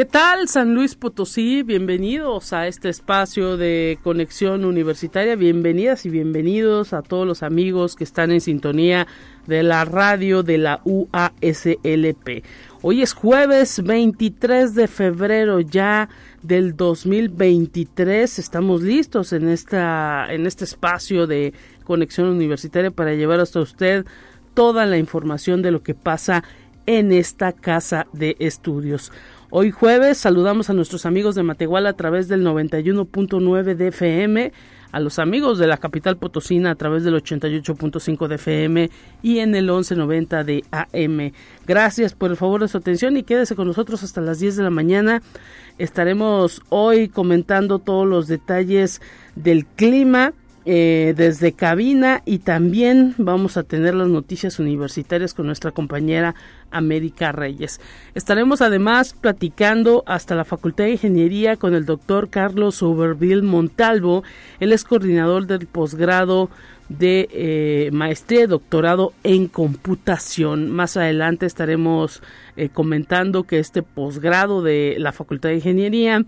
¿Qué tal San Luis Potosí? Bienvenidos a este espacio de conexión universitaria. Bienvenidas y bienvenidos a todos los amigos que están en sintonía de la radio de la UASLP. Hoy es jueves 23 de febrero ya del 2023. Estamos listos en esta en este espacio de conexión universitaria para llevar hasta usted toda la información de lo que pasa en esta casa de estudios. Hoy jueves saludamos a nuestros amigos de Matehuala a través del 91.9 de FM, a los amigos de la capital potosina a través del 88.5 de FM y en el 1190 de AM. Gracias por el favor de su atención y quédese con nosotros hasta las 10 de la mañana. Estaremos hoy comentando todos los detalles del clima eh, desde cabina y también vamos a tener las noticias universitarias con nuestra compañera América Reyes. Estaremos además platicando hasta la Facultad de Ingeniería con el doctor Carlos Overville Montalvo. Él es coordinador del posgrado de eh, maestría y doctorado en computación. Más adelante estaremos eh, comentando que este posgrado de la Facultad de Ingeniería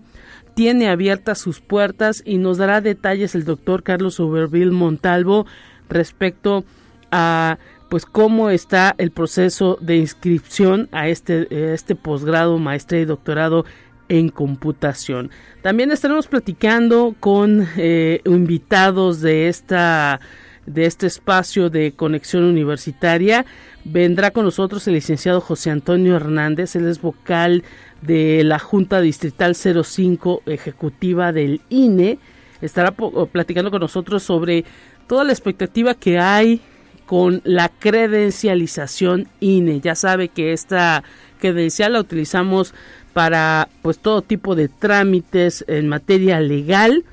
tiene abiertas sus puertas y nos dará detalles el doctor Carlos Overville Montalvo respecto a pues cómo está el proceso de inscripción a este, este posgrado, maestría y doctorado en computación. También estaremos platicando con eh, invitados de esta de este espacio de conexión universitaria. Vendrá con nosotros el licenciado José Antonio Hernández, él es vocal de la Junta Distrital 05 Ejecutiva del INE. Estará platicando con nosotros sobre toda la expectativa que hay con la credencialización INE. Ya sabe que esta credencial la utilizamos para pues todo tipo de trámites en materia legal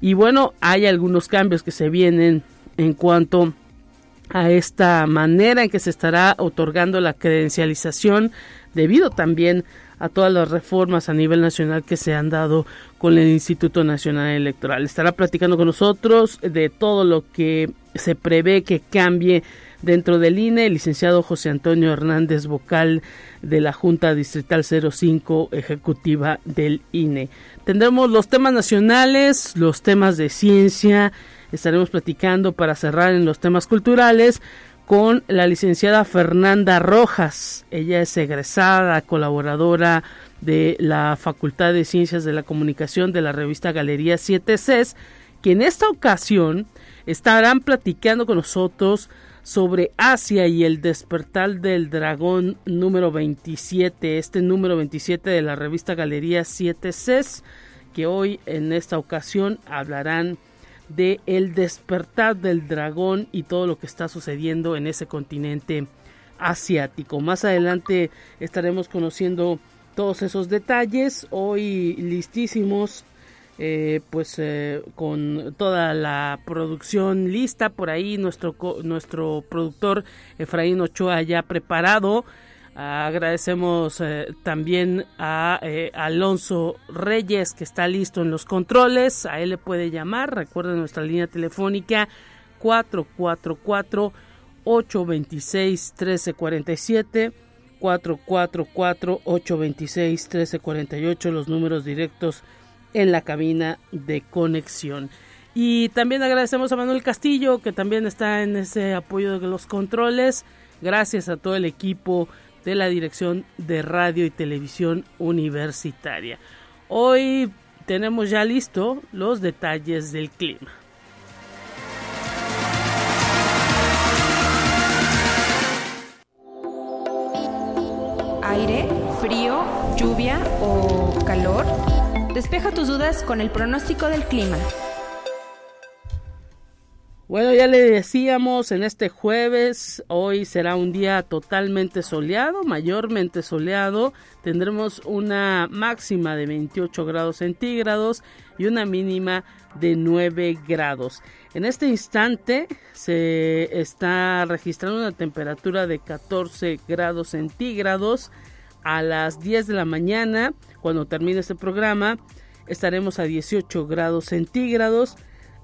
y bueno, hay algunos cambios que se vienen en cuanto a esta manera en que se estará otorgando la credencialización debido también a todas las reformas a nivel nacional que se han dado con el Instituto Nacional Electoral. Estará platicando con nosotros de todo lo que se prevé que cambie dentro del INE, el licenciado José Antonio Hernández, vocal de la Junta Distrital 05 Ejecutiva del INE. Tendremos los temas nacionales, los temas de ciencia, estaremos platicando para cerrar en los temas culturales con la licenciada Fernanda Rojas. Ella es egresada, colaboradora de la Facultad de Ciencias de la Comunicación de la revista Galería 7 Cs, que en esta ocasión estarán platicando con nosotros sobre Asia y el despertar del dragón número 27, este número 27 de la revista Galería 7 Cs, que hoy en esta ocasión hablarán de el despertar del dragón y todo lo que está sucediendo en ese continente asiático. Más adelante estaremos conociendo todos esos detalles. Hoy listísimos, eh, pues eh, con toda la producción lista por ahí, nuestro, nuestro productor Efraín Ochoa ya preparado Agradecemos eh, también a eh, Alonso Reyes que está listo en los controles. A él le puede llamar. Recuerden nuestra línea telefónica 444 826 1347 444 826 1348 los números directos en la cabina de conexión. Y también agradecemos a Manuel Castillo que también está en ese apoyo de los controles. Gracias a todo el equipo de la Dirección de Radio y Televisión Universitaria. Hoy tenemos ya listo los detalles del clima. Aire, frío, lluvia o calor. Despeja tus dudas con el pronóstico del clima. Bueno, ya le decíamos en este jueves, hoy será un día totalmente soleado, mayormente soleado. Tendremos una máxima de 28 grados centígrados y una mínima de 9 grados. En este instante se está registrando una temperatura de 14 grados centígrados. A las 10 de la mañana, cuando termine este programa, estaremos a 18 grados centígrados.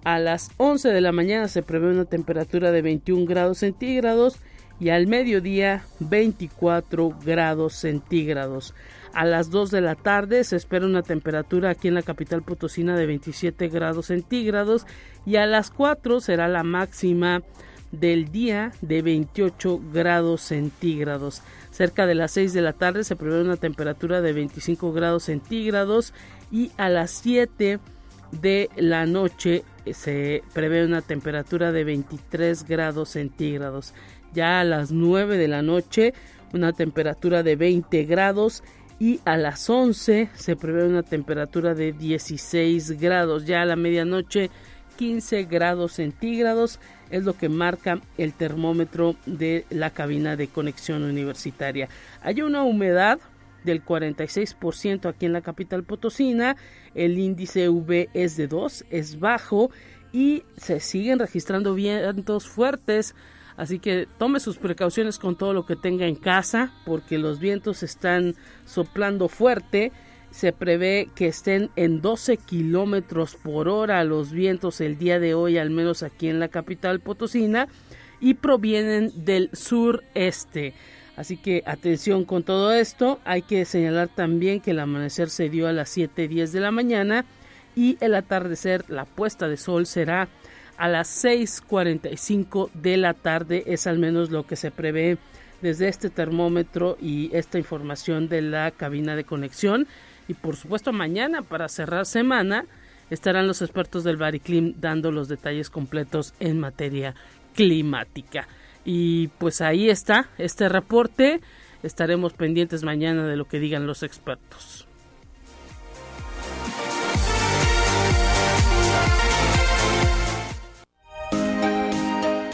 A las 11 de la mañana se prevé una temperatura de 21 grados centígrados y al mediodía 24 grados centígrados. A las 2 de la tarde se espera una temperatura aquí en la capital potosina de 27 grados centígrados y a las 4 será la máxima del día de 28 grados centígrados. Cerca de las 6 de la tarde se prevé una temperatura de 25 grados centígrados y a las 7 de la noche se prevé una temperatura de 23 grados centígrados. Ya a las 9 de la noche una temperatura de 20 grados y a las 11 se prevé una temperatura de 16 grados. Ya a la medianoche 15 grados centígrados es lo que marca el termómetro de la cabina de conexión universitaria. Hay una humedad del 46% aquí en la capital potosina, el índice V es de 2, es bajo y se siguen registrando vientos fuertes Así que tome sus precauciones con todo lo que tenga en casa porque los vientos están soplando fuerte. Se prevé que estén en 12 kilómetros por hora los vientos el día de hoy, al menos aquí en la capital potosina, y provienen del sureste. Así que atención con todo esto. Hay que señalar también que el amanecer se dio a las 7:10 de la mañana y el atardecer, la puesta de sol será a las 6.45 de la tarde. Es al menos lo que se prevé desde este termómetro y esta información de la cabina de conexión. Y por supuesto mañana para cerrar semana estarán los expertos del Bariclim dando los detalles completos en materia climática y pues ahí está este reporte estaremos pendientes mañana de lo que digan los expertos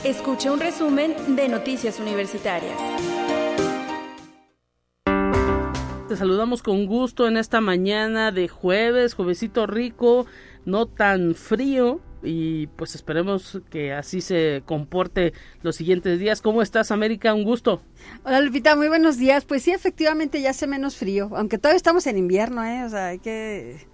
Escucha un resumen de Noticias Universitarias. Te saludamos con gusto en esta mañana de jueves, juevesito rico, no tan frío y pues esperemos que así se comporte los siguientes días. ¿Cómo estás, América? Un gusto. Hola, Lupita, muy buenos días. Pues sí, efectivamente ya hace menos frío, aunque todavía estamos en invierno, ¿eh? O sea, hay que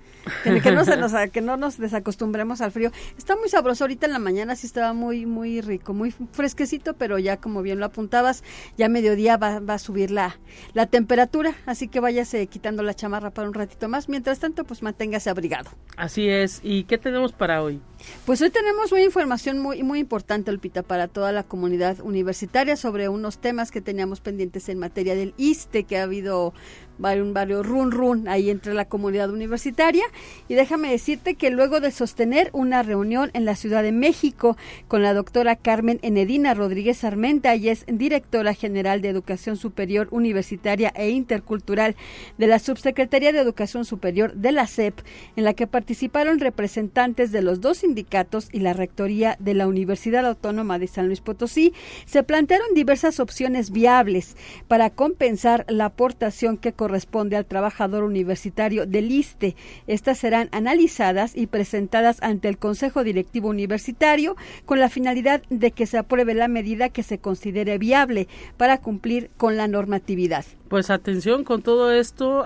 que, no se nos, que no nos desacostumbremos al frío. Está muy sabroso ahorita en la mañana, sí estaba muy muy rico, muy fresquecito, pero ya como bien lo apuntabas, ya mediodía va, va a subir la, la temperatura, así que váyase quitando la chamarra para un ratito más. Mientras tanto, pues manténgase abrigado. Así es. ¿Y qué tenemos para hoy? Pues hoy tenemos una información muy, muy importante, Olpita, para toda la comunidad universitaria sobre unos temas que teníamos pendientes en materia del ISTE, que ha habido varios run run ahí entre la comunidad universitaria. Y déjame decirte que luego de sostener una reunión en la Ciudad de México con la doctora Carmen Enedina Rodríguez Armenta, y es directora general de Educación Superior Universitaria e Intercultural de la Subsecretaría de Educación Superior de la SEP, en la que participaron representantes de los dos sindicatos y la rectoría de la Universidad Autónoma de San Luis Potosí, se plantearon diversas opciones viables para compensar la aportación que corresponde al trabajador universitario del ISTE. Estas serán analizadas y presentadas ante el Consejo Directivo Universitario con la finalidad de que se apruebe la medida que se considere viable para cumplir con la normatividad. Pues atención con todo esto,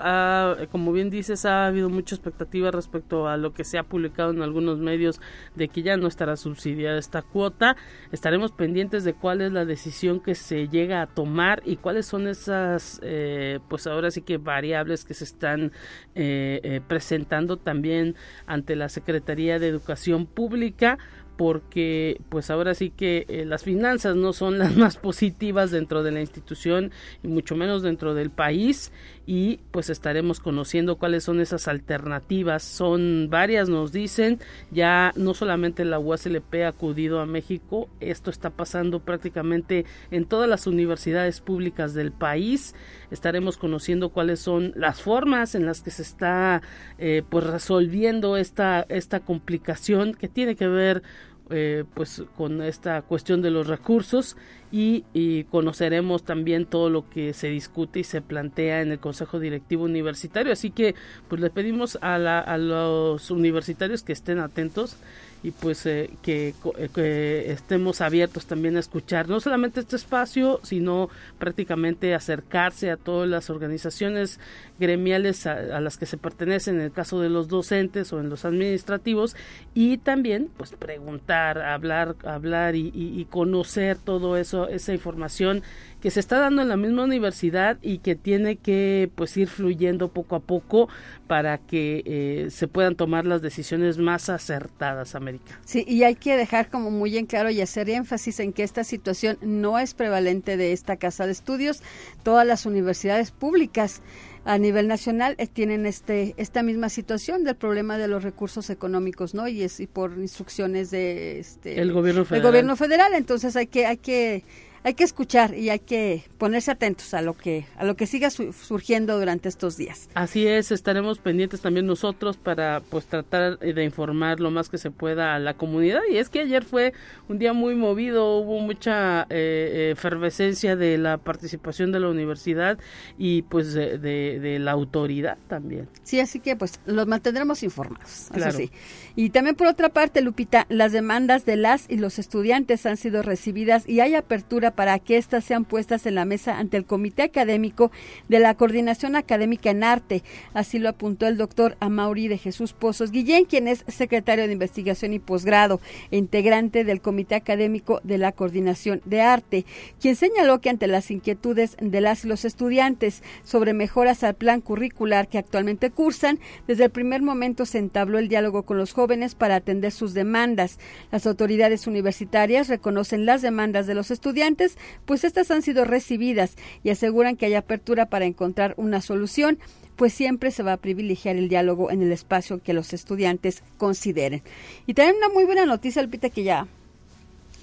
como bien dices, ha habido mucha expectativa respecto a lo que se ha publicado en algunos medios de que ya no estará subsidiada esta cuota. Estaremos pendientes de cuál es la decisión que se llega a tomar y cuáles son esas, eh, pues ahora sí que variables que se están eh, eh, presentando también ante la Secretaría de Educación Pública porque pues ahora sí que eh, las finanzas no son las más positivas dentro de la institución y mucho menos dentro del país y pues estaremos conociendo cuáles son esas alternativas. Son varias, nos dicen, ya no solamente la UASLP ha acudido a México, esto está pasando prácticamente en todas las universidades públicas del país. Estaremos conociendo cuáles son las formas en las que se está eh, pues resolviendo esta, esta complicación que tiene que ver eh, pues con esta cuestión de los recursos y, conoceremos también todo lo que se discute y se plantea en el Consejo Directivo Universitario. Así que pues le pedimos a, a los universitarios que estén atentos y pues eh, que, eh, que, estemos abiertos también a escuchar no solamente este espacio, sino prácticamente acercarse a todas las organizaciones gremiales a, las que se pertenecen en el caso de los docentes o en los administrativos y también pues preguntar, hablar, hablar y, y conocer todo eso, esa información que se está dando en la misma universidad y que tiene que pues ir fluyendo poco a poco para que eh, se puedan tomar las decisiones más acertadas, América. Sí, y hay que dejar como muy en claro y hacer énfasis en que esta situación no es prevalente de esta casa de estudios. Todas las universidades públicas a nivel nacional eh, tienen este esta misma situación del problema de los recursos económicos, ¿no? Y es y por instrucciones de este el gobierno federal. El gobierno federal, entonces hay que hay que hay que escuchar y hay que ponerse atentos a lo que a lo que siga surgiendo durante estos días. Así es, estaremos pendientes también nosotros para pues tratar de informar lo más que se pueda a la comunidad y es que ayer fue un día muy movido, hubo mucha eh, efervescencia de la participación de la universidad y pues de, la autoridad también. Sí, así que pues los mantendremos informados. Claro. sí. Y también por otra parte, Lupita, las demandas de las y los estudiantes han sido recibidas y hay apertura para que éstas sean puestas en la mesa ante el Comité Académico de la Coordinación Académica en Arte. Así lo apuntó el doctor Amauri de Jesús Pozos Guillén, quien es secretario de Investigación y Posgrado e integrante del Comité Académico de la Coordinación de Arte, quien señaló que ante las inquietudes de las y los estudiantes sobre mejoras al plan curricular que actualmente cursan, desde el primer momento se entabló el diálogo con los jóvenes para atender sus demandas. Las autoridades universitarias reconocen las demandas de los estudiantes, pues estas han sido recibidas y aseguran que hay apertura para encontrar una solución pues siempre se va a privilegiar el diálogo en el espacio que los estudiantes consideren. Y también una muy buena noticia, Lupita, que ya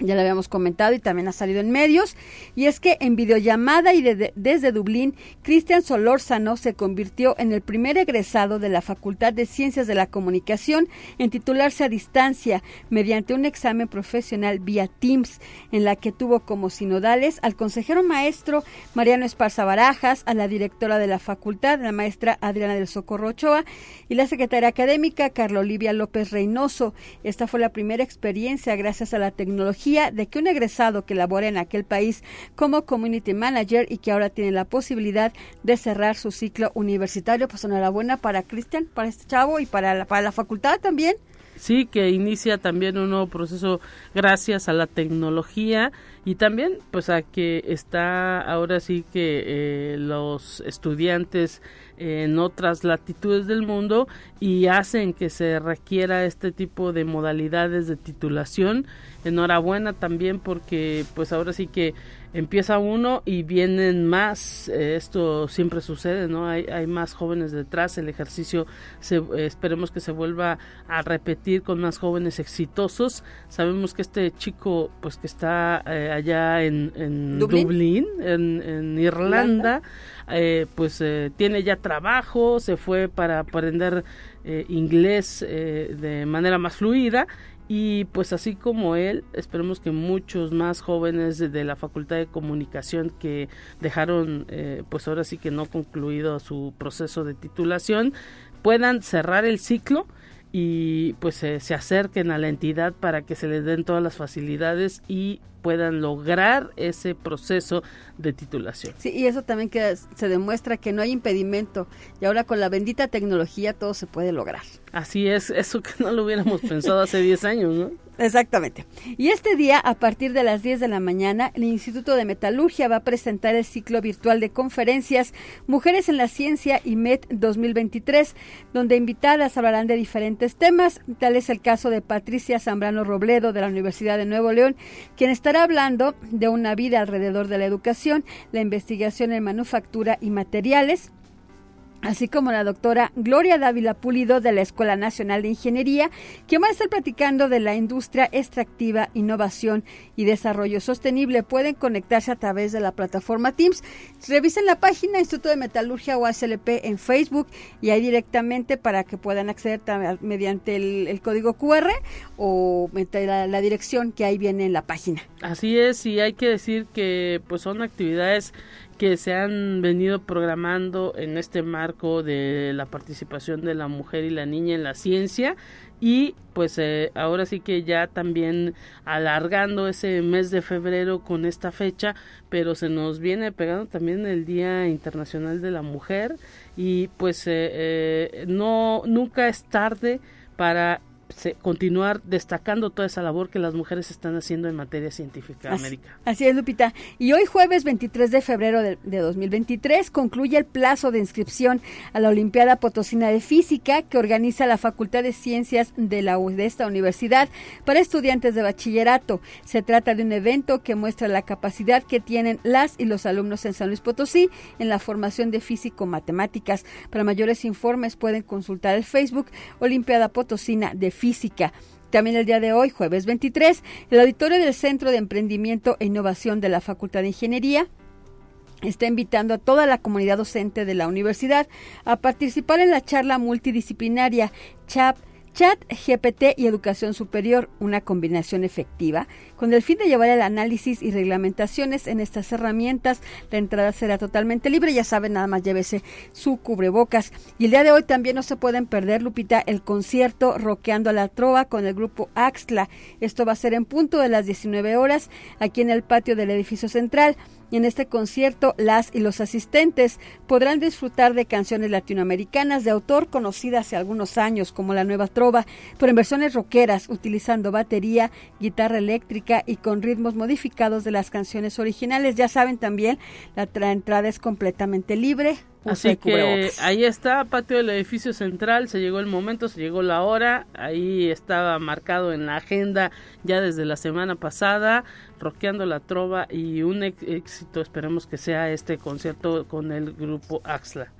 ya lo habíamos comentado y también ha salido en medios, y es que en videollamada y desde Dublín, Cristian Solórzano se convirtió en el primer egresado de la Facultad de Ciencias de la Comunicación en titularse a distancia mediante un examen profesional vía Teams, en la que tuvo como sinodales al consejero maestro Mariano Esparza Barajas, a la directora de la facultad, la maestra Adriana del Socorro Ochoa, y la secretaria académica Carla Olivia López Reynoso. Esta fue la primera experiencia gracias a la tecnología de que un egresado que labora en aquel país como community manager y que ahora tiene la posibilidad de cerrar su ciclo universitario, pues enhorabuena para Cristian, para este chavo y para la, para la facultad también. Sí, que inicia también un nuevo proceso gracias a la tecnología y también pues a que está ahora sí que eh, los estudiantes en otras latitudes del mundo y hacen que se requiera este tipo de modalidades de titulación. Enhorabuena también porque pues ahora sí que empieza uno y vienen más, eh, esto siempre sucede, ¿no? Hay, hay más jóvenes detrás, el ejercicio se, esperemos que se vuelva a repetir con más jóvenes exitosos. Sabemos que este chico pues que está eh, allá en, en Dublín, en, Irlanda, eh, pues tiene ya trabajo, se fue para aprender inglés de manera más fluida y pues así como él, esperemos que muchos más jóvenes de, la Facultad de Comunicación que dejaron eh, pues ahora sí que no concluido su proceso de titulación puedan cerrar el ciclo y pues se acerquen a la entidad para que se les den todas las facilidades y puedan lograr ese proceso de titulación. Sí, y eso también que se demuestra que no hay impedimento y ahora con la bendita tecnología todo se puede lograr. Así es, eso que no lo hubiéramos pensado hace 10 años, ¿no? Exactamente. Y este día, a partir de las 10 de la mañana, el Instituto de Metalurgia va a presentar el ciclo virtual de conferencias Mujeres en la Ciencia y MET 2023, donde invitadas hablarán de diferentes temas. Tal es el caso de Patricia Zambrano Robledo de la Universidad de Nuevo León, quien estará hablando de una vida alrededor de la educación, la investigación en manufactura y materiales así como la doctora Gloria Dávila Pulido de la Escuela Nacional de Ingeniería, que van a estar platicando de la industria extractiva, innovación y desarrollo sostenible. Pueden conectarse a través de la plataforma Teams. Revisen la página Instituto de Metalurgia o ASLP en Facebook y ahí directamente para que puedan acceder mediante el, código QR o la, la dirección que ahí viene en la página. Así es, y hay que decir que pues son actividades que se han venido programando en este marco de la participación de la mujer y la niña en la ciencia y pues eh, ahora sí que ya también alargando ese mes de febrero con esta fecha pero se nos viene pegando también el Día Internacional de la Mujer y pues eh, eh, no nunca es tarde para continuar destacando toda esa labor que las mujeres están haciendo en materia científica así, América. Así es, Lupita. Y hoy jueves 23 de febrero de, 2023 concluye el plazo de inscripción a la Olimpiada Potosina de Física que organiza la Facultad de Ciencias de, la, de esta universidad para estudiantes de bachillerato. Se trata de un evento que muestra la capacidad que tienen las y los alumnos en San Luis Potosí en la formación de físico-matemáticas. Para mayores informes pueden consultar el Facebook Olimpiada Potosina de física. También el día de hoy, jueves 23, el auditorio del Centro de Emprendimiento e Innovación de la Facultad de Ingeniería está invitando a toda la comunidad docente de la universidad a participar en la charla multidisciplinaria CHAP Chat, GPT y educación superior, una combinación efectiva. Con el fin de llevar el análisis y reglamentaciones en estas herramientas, la entrada será totalmente libre. Ya saben, nada más llévese su cubrebocas. Y el día de hoy también no se pueden perder, Lupita, el concierto Roqueando a la Trova con el grupo Axtla. Esto va a ser en punto de las 19 horas aquí en el patio del edificio central. En este concierto, las y los asistentes podrán disfrutar de canciones latinoamericanas de autor conocidas hace algunos años, como la Nueva Trova, pero en versiones rockeras, utilizando batería, guitarra eléctrica y con ritmos modificados de las canciones originales. Ya saben también, la entrada es completamente libre, Así que ahí está, patio del edificio central, se llegó el momento, se llegó la hora, ahí estaba marcado en la agenda ya desde la semana pasada, roqueando la trova y un éxito, esperemos que sea este concierto con el grupo Axla.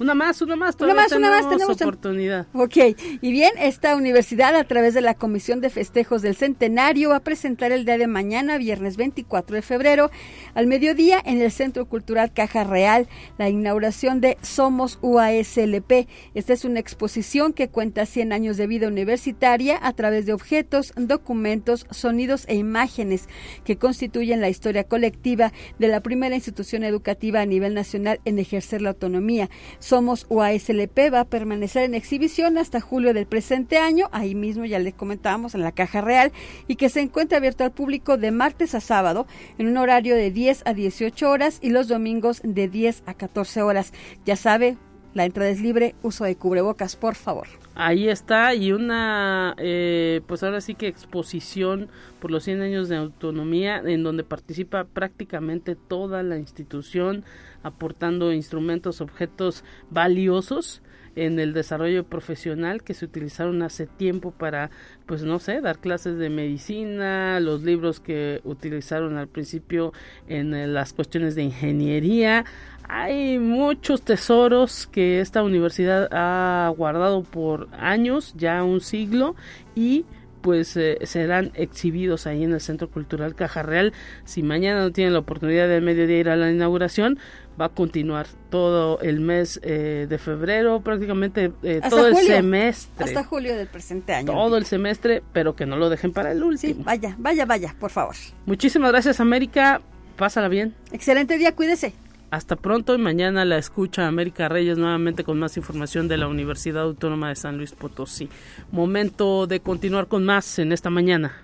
Una más, una más, una más, una más, tenemos oportunidad. Ok, y bien, esta universidad a través de la Comisión de Festejos del Centenario va a presentar el día de mañana, viernes 24 de febrero, al mediodía en el Centro Cultural Caja Real, la inauguración de Somos UASLP. Esta es una exposición que cuenta 100 años de vida universitaria a través de objetos, documentos, sonidos e imágenes que constituyen la historia colectiva de la primera institución educativa a nivel nacional en ejercer la autonomía somos UASLP va a permanecer en exhibición hasta julio del presente año, ahí mismo ya les comentábamos en la Caja Real, y que se encuentra abierto al público de martes a sábado en un horario de 10 a 18 horas y los domingos de 10 a 14 horas. Ya sabe, la entrada es libre, uso de cubrebocas, por favor. Ahí está, y una, eh, pues ahora sí que exposición por los 100 años de autonomía, en donde participa prácticamente toda la institución aportando instrumentos, objetos valiosos en el desarrollo profesional que se utilizaron hace tiempo para, pues no sé, dar clases de medicina, los libros que utilizaron al principio en eh, las cuestiones de ingeniería. Hay muchos tesoros que esta universidad ha guardado por años, ya un siglo, y pues eh, serán exhibidos ahí en el Centro Cultural Caja Real. Si mañana no tienen la oportunidad de mediodía ir a la inauguración, va a continuar todo el mes eh, de febrero, prácticamente eh, todo el semestre. Hasta julio del presente año. Todo el semestre, pero que no lo dejen para el último. Sí, vaya, vaya, vaya, por favor. Muchísimas gracias, América. Pásala bien. Excelente día, cuídese. Hasta pronto y mañana la escucha América Reyes nuevamente con más información de la Universidad Autónoma de San Luis Potosí. Momento de continuar con más en esta mañana.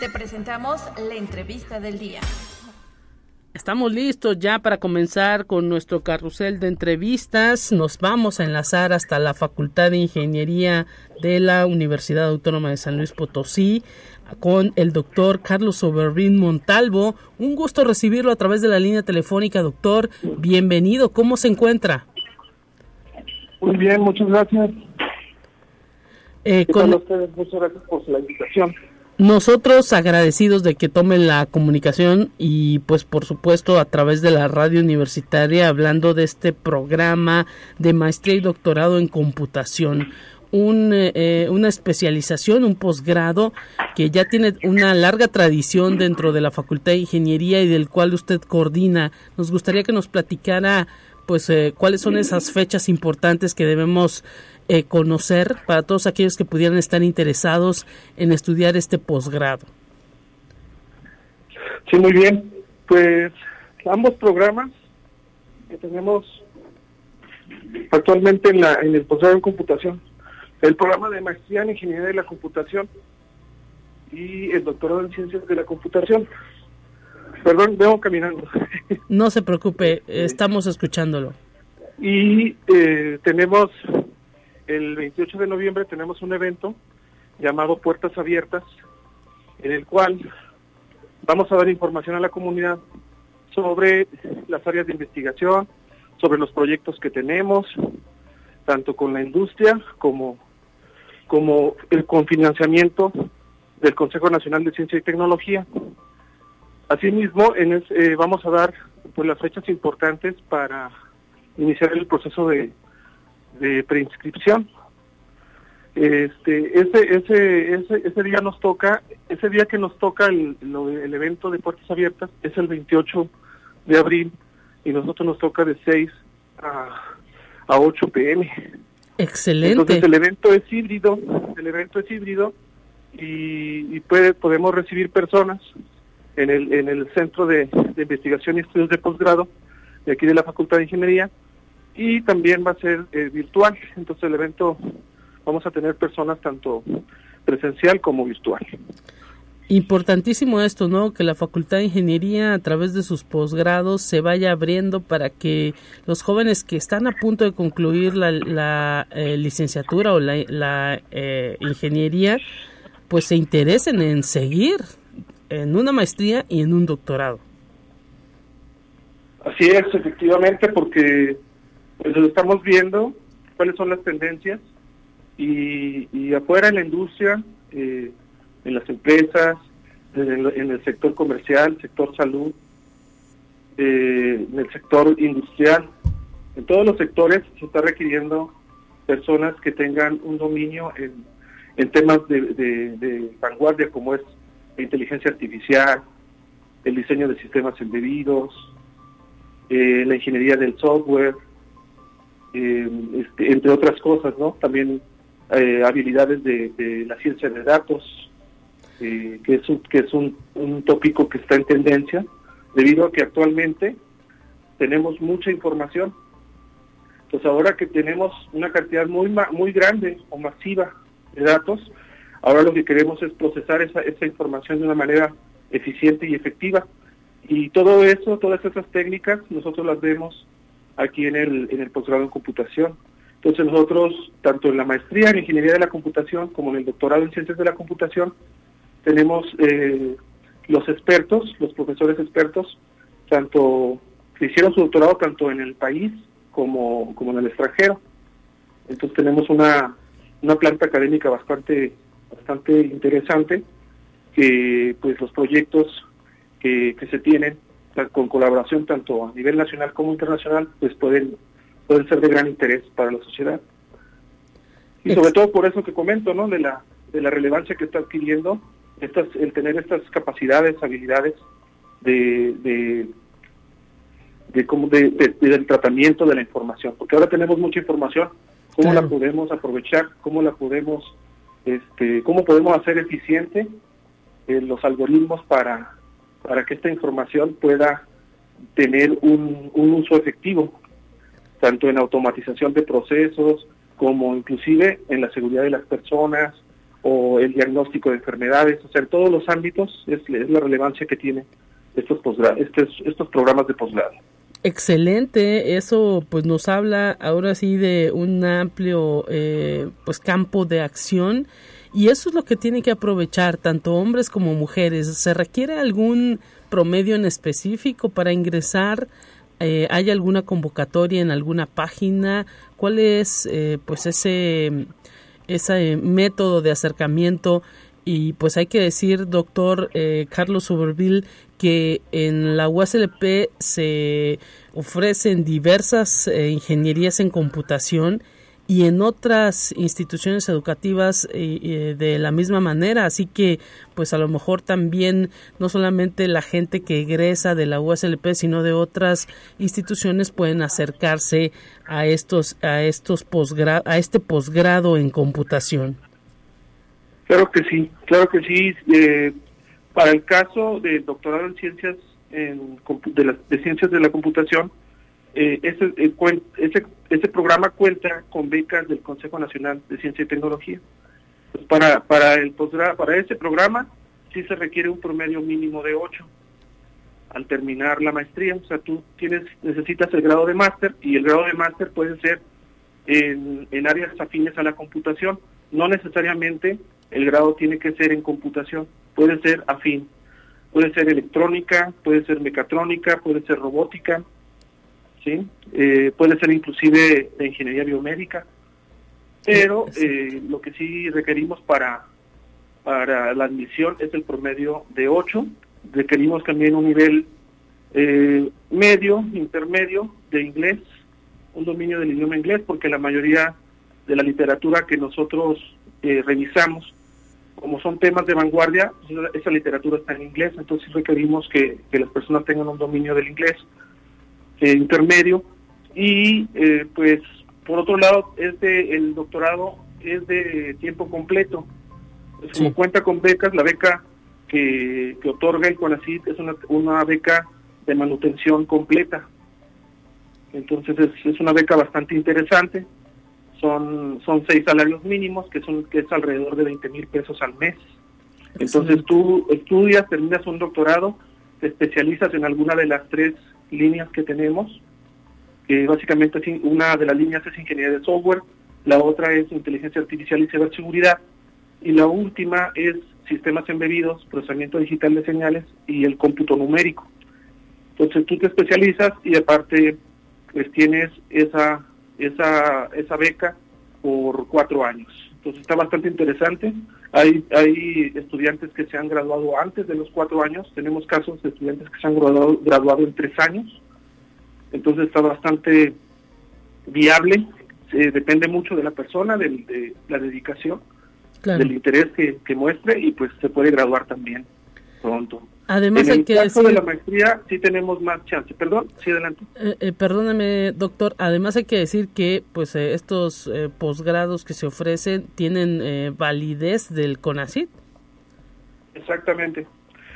Te presentamos la entrevista del día. Estamos listos ya para comenzar con nuestro carrusel de entrevistas. Nos vamos a enlazar hasta la Facultad de Ingeniería de la Universidad Autónoma de San Luis Potosí con el doctor Carlos Obervin Montalvo. Un gusto recibirlo a través de la línea telefónica, doctor. Bienvenido, ¿cómo se encuentra? Muy bien, muchas gracias. Eh, con... ustedes? Muchas gracias por la invitación. Nosotros agradecidos de que tomen la comunicación y pues por supuesto a través de la radio universitaria hablando de este programa de maestría y doctorado en computación. Un, eh, una especialización, un posgrado que ya tiene una larga tradición dentro de la Facultad de Ingeniería y del cual usted coordina. Nos gustaría que nos platicara pues eh, cuáles son esas fechas importantes que debemos eh, conocer para todos aquellos que pudieran estar interesados en estudiar este posgrado. Sí, muy bien. Pues ambos programas que tenemos actualmente en, la, en el posgrado en computación, el programa de maestría en ingeniería de la computación y el doctorado en ciencias de la computación. Perdón, vengo caminando. No se preocupe, estamos escuchándolo. Y eh, tenemos el 28 de noviembre tenemos un evento llamado Puertas Abiertas, en el cual vamos a dar información a la comunidad sobre las áreas de investigación, sobre los proyectos que tenemos, tanto con la industria como, como el, con financiamiento del Consejo Nacional de Ciencia y Tecnología. Asimismo, eh, vamos a dar pues, las fechas importantes para iniciar el proceso de de preinscripción. Este, ese, ese, ese, ese día nos toca, ese día que nos toca el, el evento de puertas abiertas es el 28 de abril y nosotros nos toca de 6 a, a 8 pm. Excelente. Entonces el evento es híbrido, el evento es híbrido y, y puede, podemos recibir personas en el, en el Centro de, de Investigación y Estudios de Posgrado de aquí de la Facultad de Ingeniería y también va a ser eh, virtual. Entonces el evento vamos a tener personas tanto presencial como virtual. Importantísimo esto, ¿no? Que la Facultad de Ingeniería a través de sus posgrados se vaya abriendo para que los jóvenes que están a punto de concluir la, eh, licenciatura o la, eh, ingeniería, pues se interesen en seguir en una maestría y en un doctorado. Así es, efectivamente, porque pues estamos viendo, cuáles son las tendencias. Y, afuera en la industria, eh, en las empresas, en el, sector comercial, sector salud, eh, en el sector industrial, en todos los sectores se está requiriendo personas que tengan un dominio en, temas de, vanguardia como es la inteligencia artificial, el diseño de sistemas embebidos, eh, la ingeniería del software, este, entre otras cosas, ¿no? También eh, habilidades de, la ciencia de datos, eh, que es, un, que es un, tópico que está en tendencia, debido a que actualmente tenemos mucha información. Entonces ahora que tenemos una cantidad muy, muy grande o masiva de datos, ahora lo que queremos es procesar esa, esa información de una manera eficiente y efectiva. Y todo eso, todas esas técnicas, nosotros las vemos aquí en el, en el posgrado en computación. Entonces nosotros, tanto en la maestría en ingeniería de la computación como en el doctorado en ciencias de la computación, tenemos eh, los expertos, los profesores expertos, tanto que hicieron su doctorado tanto en el país como, como en el extranjero. Entonces tenemos una, una planta académica bastante, bastante interesante, que pues los proyectos que, que se tienen con colaboración tanto a nivel nacional como internacional, pues pueden, pueden ser de gran interés para la sociedad. Y sobre todo por eso que comento, ¿no? De la, de la relevancia que está adquiriendo estas, el tener estas capacidades, habilidades de, de, de, como de, del tratamiento de la información, porque ahora tenemos mucha información, cómo la podemos aprovechar, cómo la podemos, este, cómo podemos hacer eficiente eh, los algoritmos para para que esta información pueda tener un, uso efectivo, tanto en automatización de procesos como inclusive en la seguridad de las personas o el diagnóstico de enfermedades, o sea, en todos los ámbitos es, la relevancia que tiene estos, estos, estos programas de posgrado. Excelente, eso pues nos habla ahora sí de un amplio eh, pues campo de acción y eso es lo que tienen que aprovechar tanto hombres como mujeres. ¿Se requiere algún promedio en específico para ingresar? Eh, ¿Hay alguna convocatoria en alguna página? ¿Cuál es eh, pues ese, ese método de acercamiento Y pues hay que decir, doctor eh, Carlos Soberville, que en la USLP se ofrecen diversas eh, ingenierías en computación y en otras instituciones educativas eh, eh, de la misma manera. Así que, pues a lo mejor también no solamente la gente que egresa de la USLP, sino de otras instituciones pueden acercarse a estos a estos posgrado, a este posgrado en computación. Claro que sí, claro que sí. Eh, para el caso del doctorado en ciencias en, de, de ciencias de la computación, eh, ese, eh, ese, ese, programa cuenta con becas del Consejo Nacional de Ciencia y Tecnología. Pues para, para, el para ese programa sí se requiere un promedio mínimo de 8 al terminar la maestría. O sea, tú tienes necesitas el grado de máster y el grado de máster puede ser en, en áreas afines a la computación. No necesariamente el grado tiene que ser en computación, puede ser afín. Puede ser electrónica, puede ser mecatrónica, puede ser robótica, ¿sí? Eh, puede ser inclusive de ingeniería biomédica, pero eh, lo que sí requerimos para, para la admisión es el promedio de 8, requerimos también un nivel eh, medio, intermedio de inglés, un dominio del idioma inglés, porque la mayoría de la literatura que nosotros revisamos, como son temas de vanguardia, esa literatura está en inglés, entonces requerimos que, que las personas tengan un dominio del inglés eh, intermedio. Y eh, pues por otro lado este el doctorado es de tiempo completo. Pues, como cuenta con becas la beca que, que otorga el CONACYT es una, una beca de manutención completa. Entonces es, es una beca bastante interesante. Son son seis salarios mínimos que son que es alrededor de 20 mil pesos al mes. Entonces tú estudias terminas un doctorado te especializas en alguna de las tres líneas que tenemos, que básicamente una de las líneas es ingeniería de software, la otra es inteligencia artificial y ciberseguridad, y la última es sistemas embebidos, procesamiento digital de señales y el cómputo numérico. Entonces tú te especializas y aparte pues tienes esa, esa, esa beca por cuatro años. Entonces está bastante interesante. Hay, hay estudiantes que se han graduado antes de los cuatro años. Tenemos casos de estudiantes que se han graduado, graduado en tres años. Entonces está bastante viable. depende mucho de la persona, de, la dedicación, del interés que, que muestre y pues se puede graduar también pronto. Además en hay el que caso decir, de la maestría sí tenemos más chance. Perdón, sí adelante. Eh, eh, perdóname, doctor. Además hay que decir que pues eh, estos eh, posgrados que se ofrecen tienen eh, validez del CONACIT. Exactamente.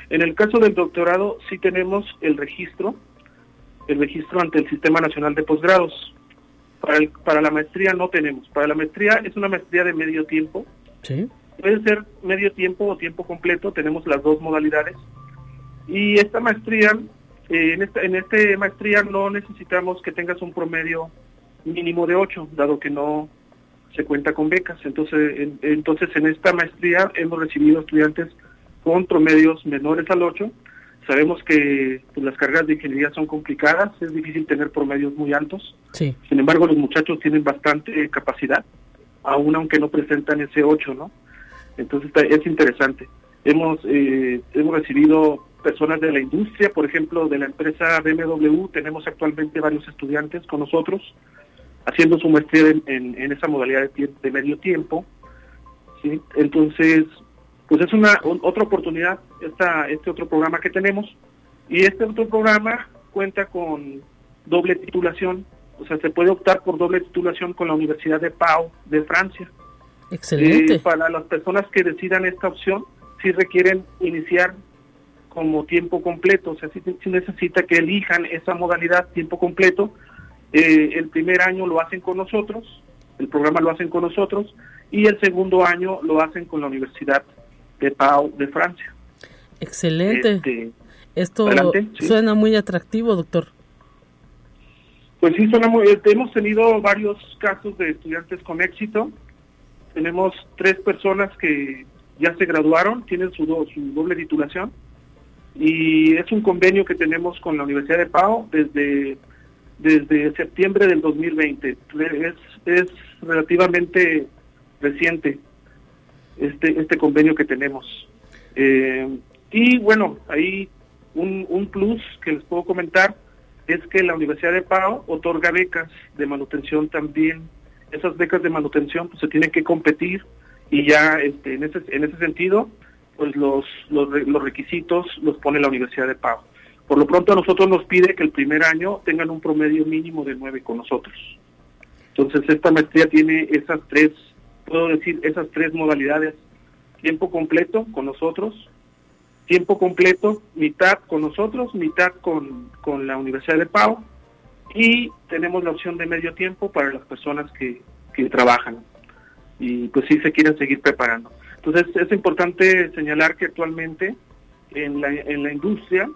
En el caso del doctorado sí tenemos el registro, el registro ante el Sistema Nacional de Posgrados. Para, el, para la maestría no tenemos. Para la maestría es una maestría de medio tiempo. Sí. Puede ser medio tiempo o tiempo completo. Tenemos las dos modalidades. Y esta maestría, eh, en, esta, en este maestría no necesitamos que tengas un promedio mínimo de 8, dado que no se cuenta con becas. Entonces, en, entonces en esta maestría hemos recibido estudiantes con promedios menores al 8. Sabemos que pues, las cargas de ingeniería son complicadas, es difícil tener promedios muy altos. Sí. Sin embargo, los muchachos tienen bastante capacidad, aún aunque no presentan ese 8, ¿no? Entonces es interesante. Hemos, eh, hemos recibido personas de la industria, por ejemplo, de la empresa BMW, tenemos actualmente varios estudiantes con nosotros haciendo su maestría en, en, esa modalidad de, de, medio tiempo. ¿sí? Entonces, pues es una otra oportunidad, esta, este otro programa que tenemos. Y este otro programa cuenta con doble titulación, o sea, se puede optar por doble titulación con la Universidad de Pau de Francia. Excelente. Eh, para las personas que decidan esta opción, sí requieren iniciar como tiempo completo, o sea, si, si necesita que elijan esa modalidad tiempo completo, eh, el primer año lo hacen con nosotros, el programa lo hacen con nosotros, y el segundo año lo hacen con la Universidad de Pau de Francia. Excelente. Este, Esto suena muy atractivo, doctor. Pues sí, suena muy, hemos tenido varios casos de estudiantes con éxito. Tenemos tres personas que ya se graduaron, tienen su, do, su doble titulación y es un convenio que tenemos con la Universidad de Pau desde desde septiembre del 2020 es, es relativamente reciente este, este convenio que tenemos. Eh, y bueno, ahí un, un plus que les puedo comentar es que la Universidad de Pau otorga becas de manutención también. Esas becas de manutención pues se tienen que competir y ya este, en ese en ese sentido pues los, los, los requisitos los pone la Universidad de Pau. Por lo pronto a nosotros nos pide que el primer año tengan un promedio mínimo de nueve con nosotros. Entonces esta maestría tiene esas tres, puedo decir, esas tres modalidades. Tiempo completo con nosotros, tiempo completo, mitad con nosotros, mitad con, con la Universidad de Pau y tenemos la opción de medio tiempo para las personas que, que trabajan y pues sí se quieren seguir preparando. Entonces es importante señalar que actualmente en la, en la industria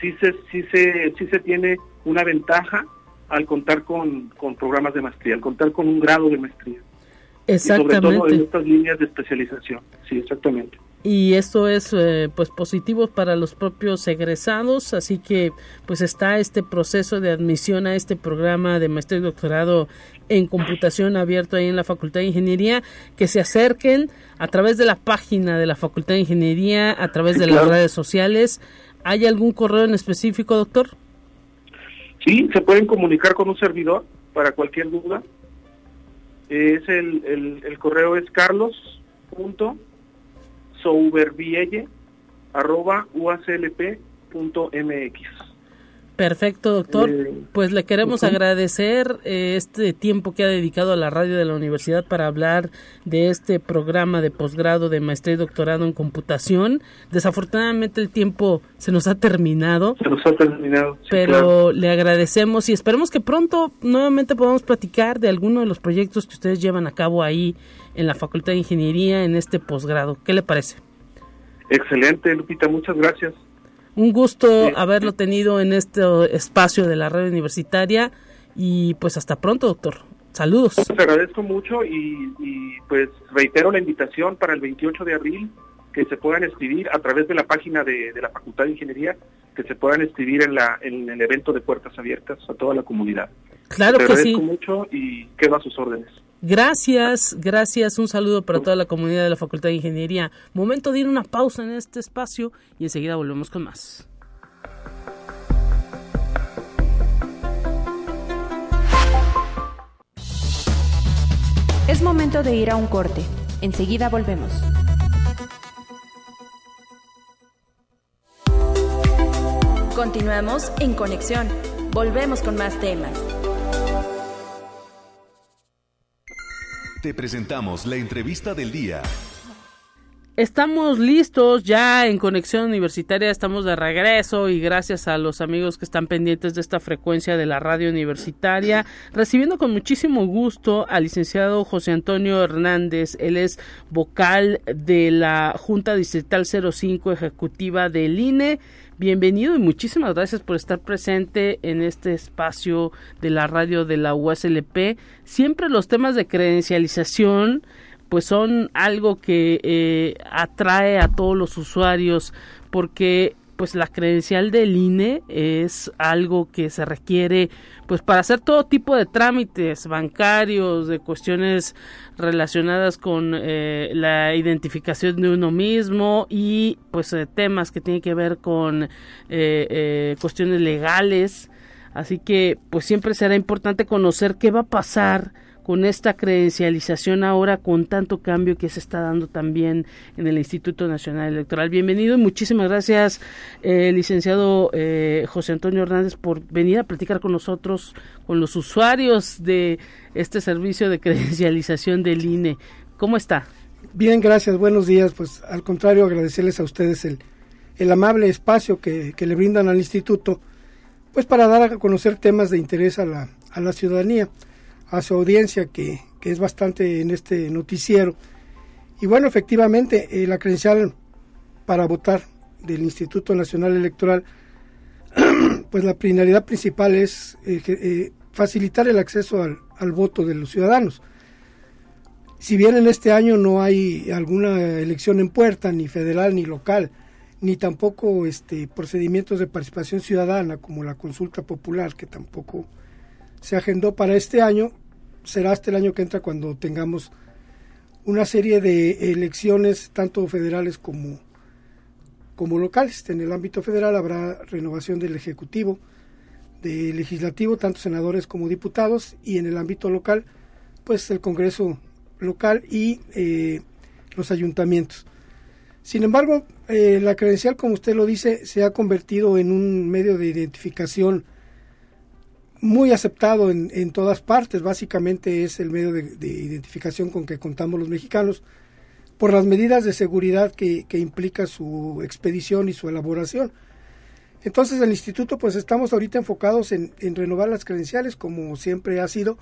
sí se, sí se, sí se tiene una ventaja al contar con, con programas de maestría, al contar con un grado de maestría. Exactamente. Y sobre todo en estas líneas de especialización. Sí, exactamente y esto es eh, pues positivo para los propios egresados así que pues está este proceso de admisión a este programa de maestría y doctorado en computación abierto ahí en la Facultad de Ingeniería que se acerquen a través de la página de la Facultad de Ingeniería a través de las redes sociales ¿hay algún correo en específico doctor? Sí, se pueden comunicar con un servidor para cualquier duda es el, el, el correo es carlos punto soubervielle.uaclp.mx. Perfecto, doctor. Eh, pues le queremos agradecer eh, este tiempo que ha dedicado a la radio de la universidad para hablar de este programa de posgrado de maestría y doctorado en computación. Desafortunadamente el tiempo se nos ha terminado. Se nos ha terminado. pero le agradecemos y esperemos que pronto nuevamente podamos platicar de alguno de los proyectos que ustedes llevan a cabo ahí en la Facultad de Ingeniería en este posgrado. ¿Qué le parece? Excelente, Lupita, muchas gracias. Un gusto haberlo tenido en este espacio de la red universitaria y pues hasta pronto, doctor. Saludos. Te agradezco mucho y, pues reitero la invitación para el 28 de abril que se puedan escribir a través de la página de, la Facultad de Ingeniería, que se puedan escribir en, la, en el evento de puertas abiertas a toda la comunidad. Claro Te que sí. agradezco mucho y quedo a sus órdenes. Gracias, gracias. Un saludo para toda la comunidad de la Facultad de Ingeniería. Momento de ir una pausa en este espacio y enseguida volvemos con más. Es momento de ir a un corte. Enseguida volvemos. Continuamos en conexión. Volvemos con más temas. Te presentamos la entrevista del día. Estamos listos ya en Conexión Universitaria, estamos de regreso y gracias a los amigos que están pendientes de esta frecuencia de la radio universitaria, recibiendo con muchísimo gusto al licenciado José Antonio Hernández, él es vocal de la Junta Distrital 05 Ejecutiva del INE. Bienvenido y muchísimas gracias por estar presente en este espacio de la radio de la USLP. Siempre los temas de credencialización pues son algo que eh, atrae a todos los usuarios porque pues la credencial del INE es algo que se requiere pues para hacer todo tipo de trámites bancarios, de cuestiones relacionadas con eh, la identificación de uno mismo y pues eh, temas que tienen que ver con eh, cuestiones legales. Así que pues siempre será importante conocer qué va a pasar con esta credencialización ahora con tanto cambio que se está dando también en el Instituto Nacional Electoral. Bienvenido y muchísimas gracias, eh, licenciado eh, José Antonio Hernández, por venir a platicar con nosotros, con los usuarios de este servicio de credencialización del INE. ¿Cómo está? Bien, gracias, buenos días. Pues al contrario, agradecerles a ustedes el, el amable espacio que, que le brindan al instituto, pues para dar a conocer temas de interés a la, a la ciudadanía a su audiencia que, que es bastante en este noticiero. Y bueno, efectivamente, eh, la credencial para votar del Instituto Nacional Electoral, pues la finalidad principal es eh, facilitar el acceso al, al, voto de los ciudadanos. Si bien en este año no hay alguna elección en puerta, ni federal ni local, ni tampoco este, procedimientos de participación ciudadana como la consulta popular, que tampoco se agendó para este año, será hasta el año que entra cuando tengamos una serie de elecciones tanto federales como, como locales. En el ámbito federal habrá renovación del Ejecutivo, del Legislativo, tanto senadores como diputados, y en el ámbito local, pues el Congreso local y eh, los ayuntamientos. Sin embargo, eh, la credencial, como usted lo dice, se ha convertido en un medio de identificación muy aceptado en, en todas partes. Básicamente es el medio de, identificación con que contamos los mexicanos por las medidas de seguridad que, que, implica su expedición y su elaboración. Entonces el instituto pues estamos ahorita enfocados en, en renovar las credenciales como siempre ha sido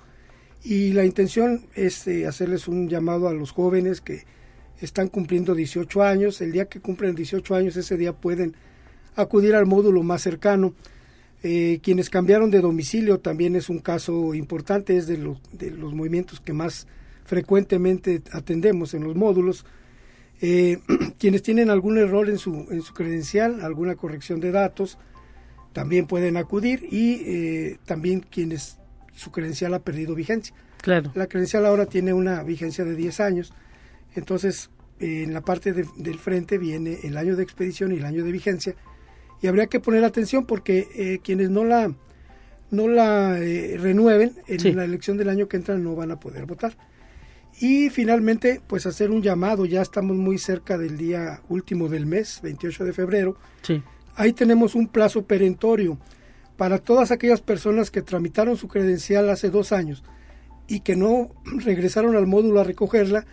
y la intención es eh, hacerles un llamado a los jóvenes que están cumpliendo 18 años. El día que cumplen 18 años ese día pueden acudir al módulo más cercano eh, quienes cambiaron de domicilio también es un caso importante, es de, de los movimientos que más frecuentemente atendemos en los módulos. Eh, quienes tienen algún error en su, en su credencial, alguna corrección de datos, también pueden acudir y eh, también quienes su credencial ha perdido vigencia. Claro. La credencial ahora tiene una vigencia de 10 años, entonces en la parte del frente viene el año de expedición y el año de vigencia y habría que poner atención porque eh, quienes no la no la eh, renueven en la elección del año que entra no van a poder votar. Y finalmente, pues hacer un llamado, ya estamos muy cerca del día último del mes, 28 de febrero. Sí. Ahí tenemos un plazo perentorio para todas aquellas personas que tramitaron su credencial hace dos años y que no regresaron al módulo a recogerla,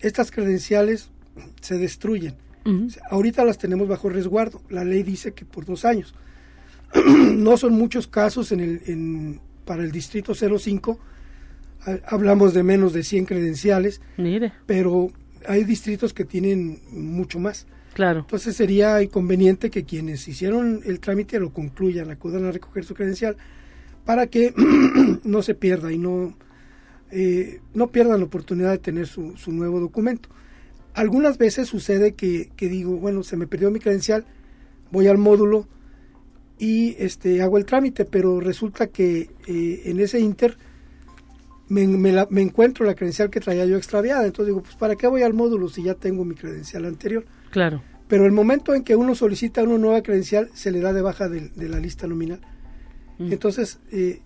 estas credenciales se destruyen ahorita las tenemos bajo resguardo. La ley dice que por dos años. no son muchos casos en el, para el distrito 05. Hablamos de menos de 100 credenciales. Mire. Pero hay distritos que tienen mucho más. Claro. Entonces sería inconveniente que quienes hicieron el trámite lo concluyan, acudan a recoger su credencial para que no se pierda y no, eh, no pierdan la oportunidad de tener su, su nuevo documento. Algunas veces sucede que, digo, bueno, se me perdió mi credencial, voy al módulo y este hago el trámite, pero resulta que eh, en ese inter me, me, encuentro la credencial que traía yo extraviada. Entonces digo, pues ¿para qué voy al módulo si ya tengo mi credencial anterior? Claro. Pero el momento en que uno solicita una nueva credencial, se le da de baja de, la lista nominal. Mm. Entonces, eh,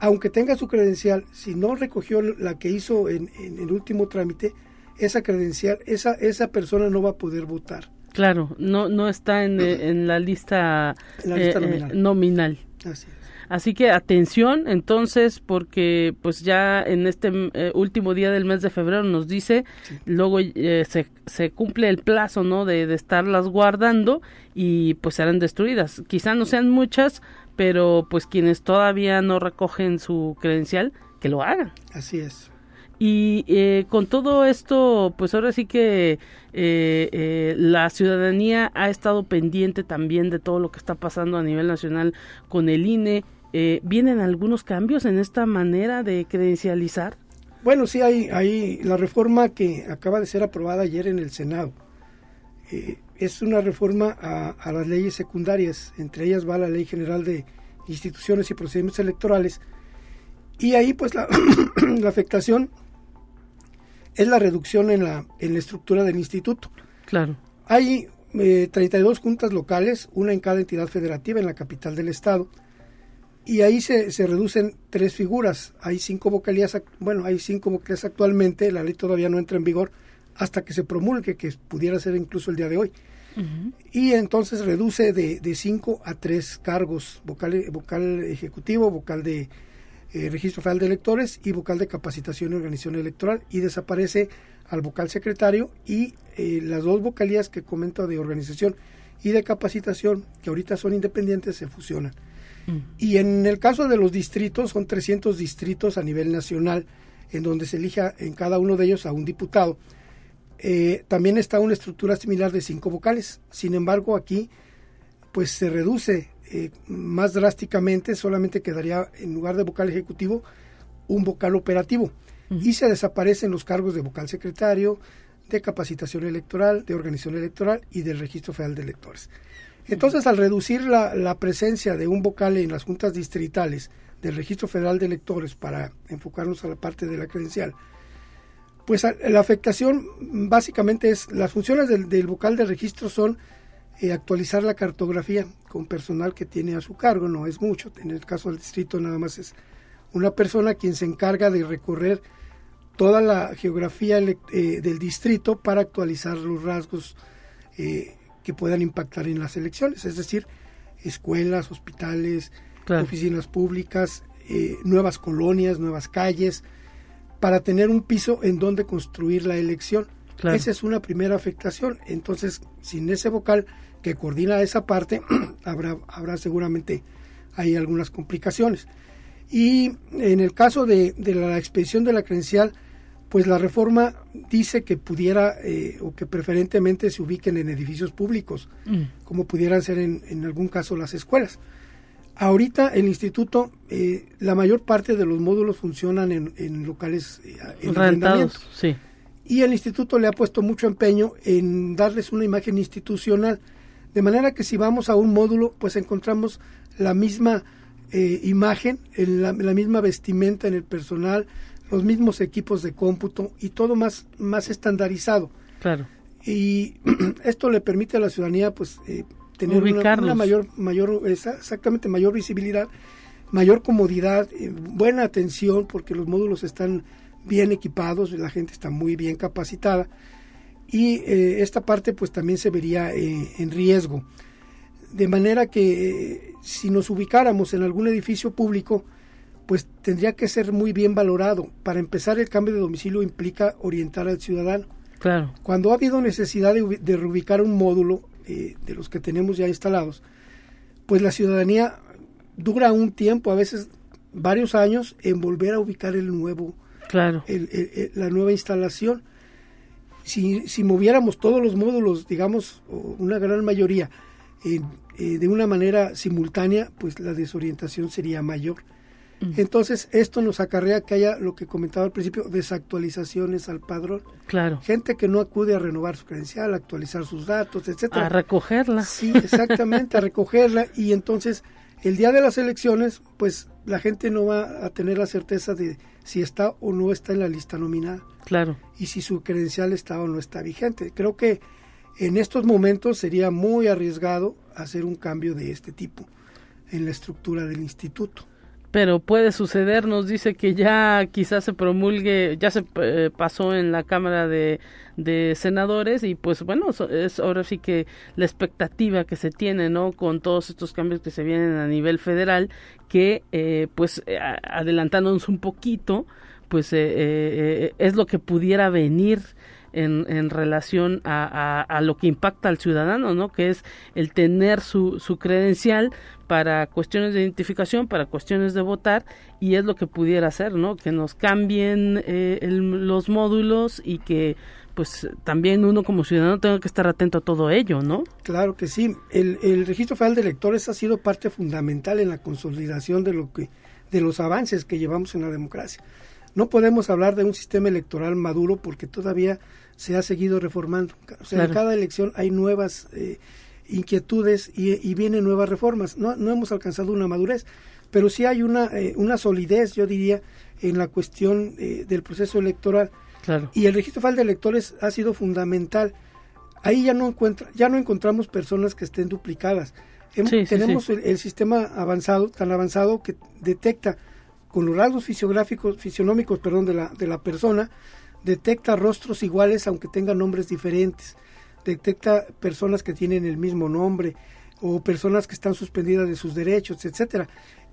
aunque tenga su credencial, si no recogió la que hizo en, en el último trámite, esa credencial, esa, esa persona no va a poder votar. Claro, no, no está en, eh, en la lista, la lista eh, eh, nominal. Así es. Así que atención, entonces, porque pues ya en este último día del mes de febrero nos dice, luego se, se, cumple el plazo, ¿no? De, de, estarlas guardando y pues serán destruidas. Quizá no sean muchas, pero pues quienes todavía no recogen su credencial, que lo hagan. Así es. Y eh, con todo esto, pues ahora sí que eh, eh, la ciudadanía ha estado pendiente también de todo lo que está pasando a nivel nacional con el INE. ¿Vienen algunos cambios en esta manera de credencializar? Bueno, sí, hay, hay la reforma que acaba de ser aprobada ayer en el Senado. es una reforma a, a, las leyes secundarias, entre ellas va la Ley General de Instituciones y Procedimientos Electorales. Y ahí, pues, la afectación es la reducción en la, en la estructura del instituto. Claro. Hay eh, 32 juntas locales, una en cada entidad federativa en la capital del estado, y ahí se, se reducen tres figuras. Hay cinco vocalías, bueno, hay cinco vocalías actualmente, la ley todavía no entra en vigor hasta que se promulgue, que pudiera ser incluso el día de hoy. Y entonces reduce de, de cinco a tres cargos, vocal, vocal ejecutivo, vocal de eh, registro federal de electores y vocal de capacitación y organización electoral y desaparece al vocal secretario y eh, las dos vocalías que comento de organización y de capacitación que ahorita son independientes se fusionan. Mm. Y en el caso de los distritos, son 300 distritos a nivel nacional en donde se elija en cada uno de ellos a un diputado. Eh, también está una estructura similar de cinco vocales. Sin embargo, aquí pues se reduce eh, más drásticamente, solamente quedaría en lugar de vocal ejecutivo un vocal operativo. Y se desaparecen los cargos de vocal secretario, de capacitación electoral, de organización electoral y del registro federal de electores. Entonces, al reducir la, presencia de un vocal en las juntas distritales del registro federal de electores para enfocarnos a la parte de la credencial, Pues la afectación básicamente es, las funciones del, del vocal de registro son eh, actualizar la cartografía con personal que tiene a su cargo, no es mucho, en el caso del distrito nada más es una persona quien se encarga de recorrer toda la geografía eh, del distrito para actualizar los rasgos eh, que puedan impactar en las elecciones, es decir, escuelas, hospitales, oficinas públicas, nuevas colonias, nuevas calles, para tener un piso en donde construir la elección. Esa es una primera afectación. Entonces, sin ese vocal que coordina esa parte, habrá, habrá seguramente hay algunas complicaciones. Y en el caso de, la expedición de la credencial, pues la reforma dice que pudiera eh, o que preferentemente se ubiquen en edificios públicos, mm. como pudieran ser en, en, algún caso las escuelas. Ahorita el instituto, eh, la mayor parte de los módulos funcionan en, locales eh, en Rentados, sí. Y el instituto le ha puesto mucho empeño en darles una imagen institucional, de manera que si vamos a un módulo, pues encontramos la misma eh, imagen, la, misma vestimenta en el personal, los mismos equipos de cómputo y todo más, más estandarizado. Claro. Y esto le permite a la ciudadanía, pues, tener una, mayor, mayor, exactamente mayor visibilidad, mayor comodidad, eh, buena atención, porque los módulos están bien equipados, la gente está muy bien capacitada y eh, esta parte pues también se vería eh, en riesgo. De manera que si nos ubicáramos en algún edificio público, pues tendría que ser muy bien valorado. Para empezar, el cambio de domicilio implica orientar al ciudadano. Claro. Cuando ha habido necesidad de, de reubicar un módulo, eh, de los que tenemos ya instalados, pues la ciudadanía dura un tiempo, a veces varios años, en volver a ubicar el nuevo, claro. la nueva instalación. Si, si moviéramos todos los módulos, digamos, una gran mayoría, eh, de una manera simultánea, pues la desorientación sería mayor. Entonces, esto nos acarrea que haya lo que comentaba al principio, desactualizaciones al padrón. Claro. Gente que no acude a renovar su credencial, a actualizar sus datos, etcétera. A recogerla. Sí, exactamente, a recogerla y entonces el día de las elecciones, pues la gente no va a tener la certeza de si está o no está en la lista nominada. Claro. Y si su credencial está o no está vigente. Creo que en estos momentos sería muy arriesgado hacer un cambio de este tipo en la estructura del instituto pero puede suceder, nos dice que ya quizás se promulgue, ya se eh, pasó en la Cámara de, de Senadores y pues bueno, es ahora sí que la expectativa que se tiene, ¿no? Con todos estos cambios que se vienen a nivel federal, que eh, pues eh, adelantándonos un poquito, pues es lo que pudiera venir en, relación a, a, lo que impacta al ciudadano, ¿no? Que es el tener su, su credencial para cuestiones de identificación, para cuestiones de votar, y es lo que pudiera hacer, ¿no? Que nos cambien eh, los módulos y que pues también uno como ciudadano tenga que estar atento a todo ello, ¿no? Claro que sí. El, el registro federal de electores ha sido parte fundamental en la consolidación de lo que de los avances que llevamos en la democracia. No podemos hablar de un sistema electoral maduro porque todavía se ha seguido reformando. O sea, en cada elección hay nuevas eh, inquietudes y, vienen nuevas reformas. No, no hemos alcanzado una madurez, pero sí hay una, eh, una solidez, yo diría, en la cuestión eh, del proceso electoral. Claro. Y el registro federal de electores ha sido fundamental. Ahí ya no, encuentra, ya no encontramos personas que estén duplicadas. tenemos El, sistema avanzado, tan avanzado que detecta con los rasgos fisiográficos, fisionómicos perdón, de, la, de la persona, detecta rostros iguales aunque tengan nombres diferentes, detecta personas que tienen el mismo nombre o personas que están suspendidas de sus derechos, etcétera.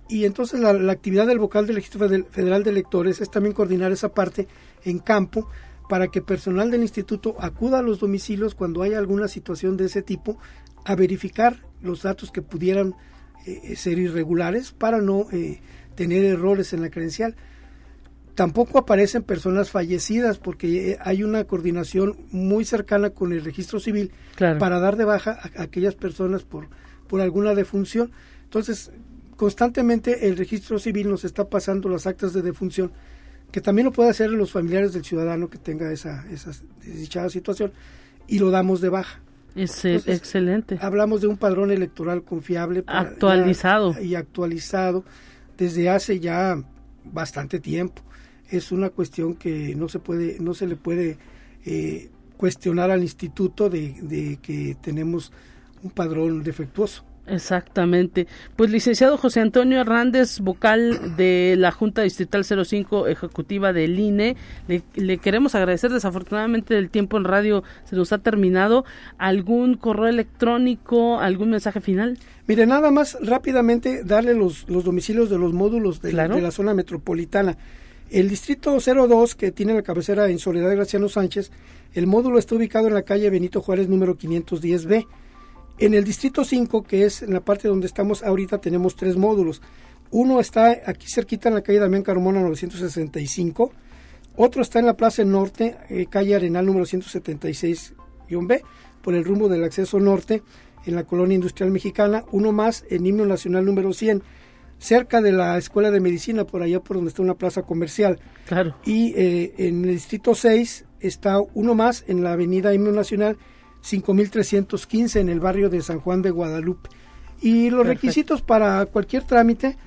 Y entonces la, actividad del vocal del registro federal de electores es también coordinar esa parte en campo para que personal del instituto acuda a los domicilios cuando haya alguna situación de ese tipo a verificar los datos que pudieran eh, ser irregulares para no eh, tener errores en la credencial. Tampoco aparecen personas fallecidas porque eh, hay una coordinación muy cercana con el registro civil para dar de baja a, aquellas personas por, por alguna defunción. Entonces, constantemente el registro civil nos está pasando las actas de defunción, que también lo puede hacer los familiares del ciudadano que tenga esa, esa desdichada situación, y lo damos de baja. Es excelente. Hablamos de un padrón electoral confiable. actualizado. y actualizado desde hace ya bastante tiempo. es una cuestión que no se puede, no se le puede eh, cuestionar al instituto de que tenemos un padrón defectuoso. Exactamente. Pues licenciado José Antonio Hernández, vocal de la Junta Distrital 05 Ejecutiva del INE, le, queremos agradecer. Desafortunadamente el tiempo en radio se nos ha terminado. ¿Algún correo electrónico, algún mensaje final? Mire, nada más rápidamente darle los, los domicilios de los módulos de, de la zona metropolitana. El distrito 02, que tiene la cabecera en Soledad Graciano Sánchez, el módulo está ubicado en la calle Benito Juárez número 510B. En el distrito 5, que es en la parte donde estamos ahorita, tenemos tres módulos. Uno está aquí cerquita en la calle Damián Carmona 965. Otro está en la Plaza Norte, eh, calle Arenal número 176-B, por el rumbo del acceso norte, en la colonia industrial mexicana. Uno más en Himno Nacional número 100, cerca de la Escuela de Medicina, por allá por donde está una plaza comercial. Claro. Y eh, en el distrito 6 está uno más en la avenida Himno Nacional 5315 en el barrio de San Juan de Guadalupe. Y los requisitos para cualquier trámite,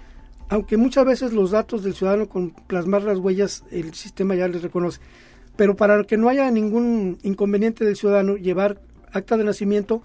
aunque muchas veces los datos del ciudadano con plasmar las huellas el sistema ya les reconoce, pero para que no haya ningún inconveniente del ciudadano, llevar acta de nacimiento,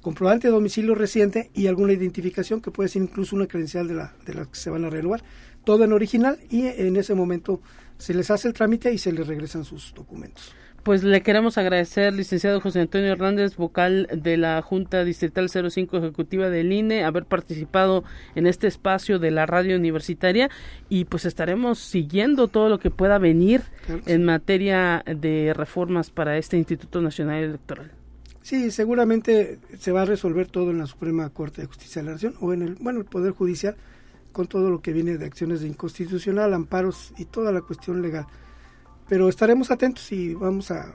comprobante de domicilio reciente y alguna identificación que puede ser incluso una credencial de la, de la que se van a renovar, todo en original y en ese momento se les hace el trámite y se les regresan sus documentos pues le queremos agradecer, licenciado José Antonio Hernández, vocal de la Junta Distrital 05 Ejecutiva del INE, haber participado en este espacio de la radio universitaria y pues estaremos siguiendo todo lo que pueda venir en materia de reformas para este Instituto Nacional Electoral. Sí, seguramente se va a resolver todo en la Suprema Corte de Justicia de la Nación o en el, bueno, el Poder Judicial con todo lo que viene de acciones de inconstitucional, amparos y toda la cuestión legal pero estaremos atentos y vamos a,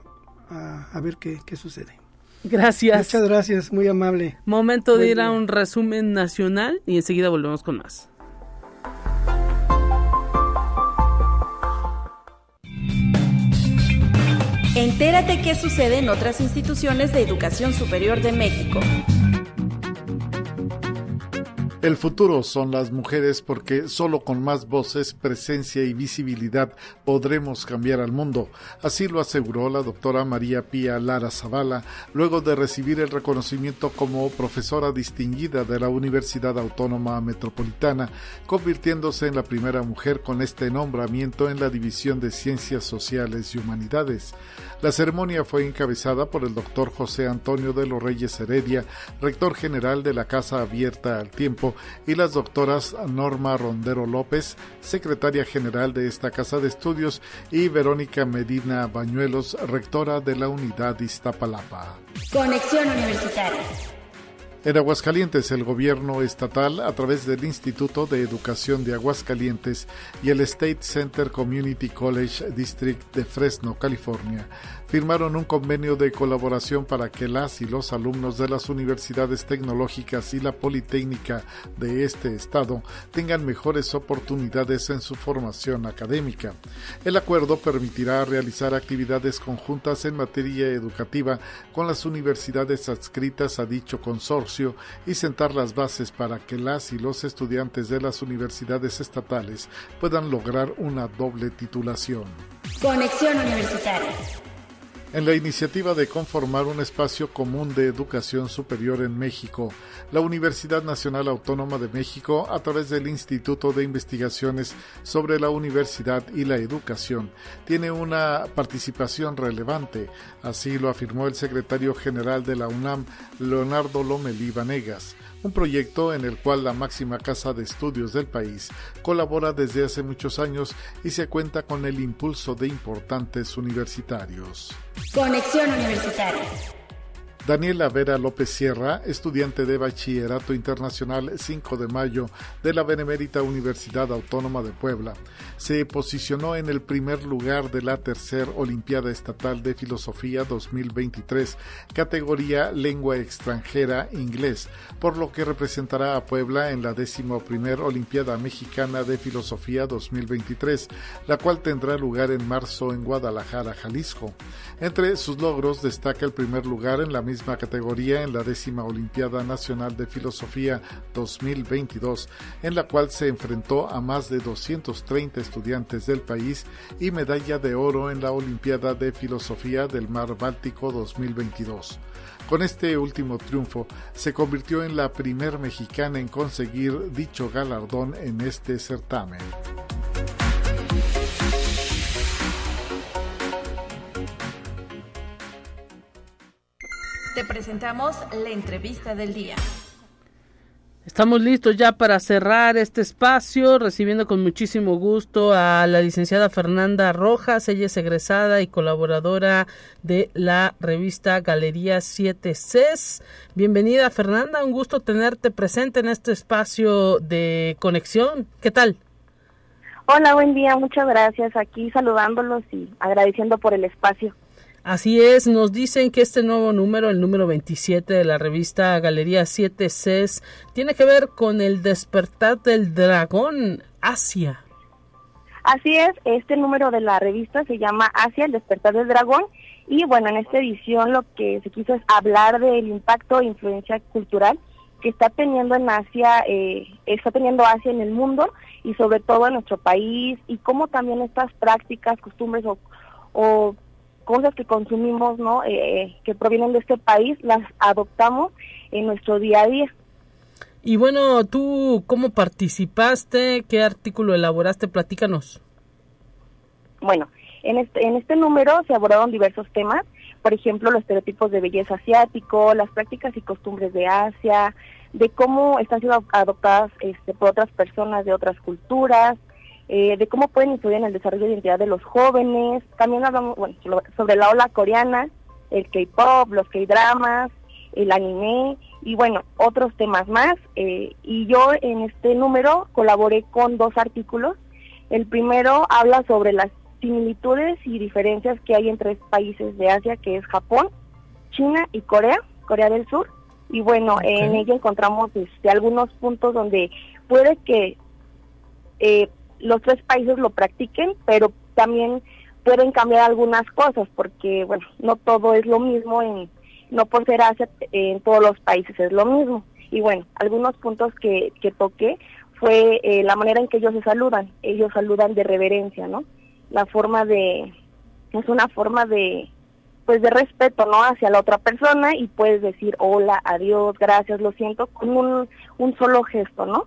a, ver qué, qué, sucede. Gracias. Muchas gracias, muy amable. Momento de ir a un resumen nacional y enseguida volvemos con más. Entérate qué sucede en otras instituciones de educación superior de México. El futuro son las mujeres porque solo con más voces, presencia y visibilidad podremos cambiar al mundo. Así lo aseguró la doctora María Pía Lara Zavala luego de recibir el reconocimiento como profesora distinguida de la Universidad Autónoma Metropolitana, convirtiéndose en la primera mujer con este nombramiento en la División de Ciencias Sociales y Humanidades. La ceremonia fue encabezada por el doctor José Antonio de los Reyes Heredia, rector general de la Casa Abierta al Tiempo, y las doctoras Norma Rondero López, secretaria general de esta Casa de Estudios, y Verónica Medina Bañuelos, rectora de la Unidad Iztapalapa. Conexión Universitaria. En Aguascalientes, el gobierno estatal, a través del Instituto de Educación de Aguascalientes y el State Center Community College District de Fresno, California, firmaron un convenio de colaboración para que las y los alumnos de las universidades tecnológicas y la Politécnica de este estado tengan mejores oportunidades en su formación académica. El acuerdo permitirá realizar actividades conjuntas en materia educativa con las universidades adscritas a dicho consorcio y sentar las bases para que las y los estudiantes de las universidades estatales puedan lograr una doble titulación. Conexión Universitaria en la iniciativa de conformar un espacio común de educación superior en México. La Universidad Nacional Autónoma de México, a través del Instituto de Investigaciones sobre la Universidad y la Educación, tiene una participación relevante, así lo afirmó el secretario general de la UNAM, Leonardo Lomelí Vanegas un proyecto en el cual la máxima casa de estudios del país colabora desde hace muchos años y se cuenta con el impulso de importantes universitarios. Conexión Universitaria. Daniela Vera López Sierra, estudiante de Bachillerato Internacional 5 de Mayo de la Benemérita Universidad Autónoma de Puebla, se posicionó en el primer lugar de la tercera Olimpiada Estatal de Filosofía 2023, categoría Lengua Extranjera Inglés, por lo que representará a Puebla en la décimo primer Olimpiada Mexicana de Filosofía 2023, la cual tendrá lugar en marzo en Guadalajara, Jalisco. Entre sus logros destaca el primer lugar en la misma categoría en la décima Olimpiada Nacional de Filosofía 2022, en la cual se enfrentó a más de 230 estudiantes del país y medalla de oro en la Olimpiada de Filosofía del Mar Báltico 2022. Con este último triunfo, se convirtió en la primer mexicana en conseguir dicho galardón en este certamen. Te presentamos la entrevista del día. Estamos listos ya para cerrar este espacio, recibiendo con muchísimo gusto a la licenciada Fernanda Rojas. Ella es egresada y colaboradora de la revista Galería 7 CES. Bienvenida Fernanda, un gusto tenerte presente en este espacio de conexión. ¿Qué tal? Hola, buen día, muchas gracias. Aquí saludándolos y agradeciendo por el espacio. Así es, nos dicen que este nuevo número, el número 27 de la revista Galería 7 CES, tiene que ver con el despertar del dragón Asia. Así es, este número de la revista se llama Asia, el despertar del dragón, y bueno, en esta edición lo que se quiso es hablar del impacto e influencia cultural que está teniendo en Asia, eh, está teniendo Asia en el mundo y sobre todo en nuestro país, y cómo también estas prácticas, costumbres o, o cosas que consumimos, ¿no? Eh, que provienen de este país, las adoptamos en nuestro día a día. Y bueno, ¿tú cómo participaste? ¿Qué artículo elaboraste? Platícanos. Bueno, en este, en este número se abordaron diversos temas, por ejemplo, los estereotipos de belleza asiático, las prácticas y costumbres de Asia, de cómo están siendo adoptadas este, por otras personas de otras culturas, eh, de cómo pueden influir en el desarrollo de identidad de los jóvenes. También hablamos bueno, sobre la ola coreana, el K-pop, los K-dramas, el anime y bueno, otros temas más. Eh, y yo en este número colaboré con dos artículos. El primero habla sobre las similitudes y diferencias que hay entre países de Asia, que es Japón, China y Corea, Corea del Sur. Y bueno, en ella encontramos este, algunos puntos donde puede que eh, los tres países lo practiquen, pero también pueden cambiar algunas cosas porque, bueno, no todo es lo mismo, en, no por ser Asia en todos los países es lo mismo. Y bueno, algunos puntos que, que toqué fue eh, la manera en que ellos se saludan. Ellos saludan de reverencia, ¿no? La forma de, es una forma de, pues de respeto, ¿no? Hacia la otra persona y puedes decir hola, adiós, gracias, lo siento, con un, un solo gesto, ¿no?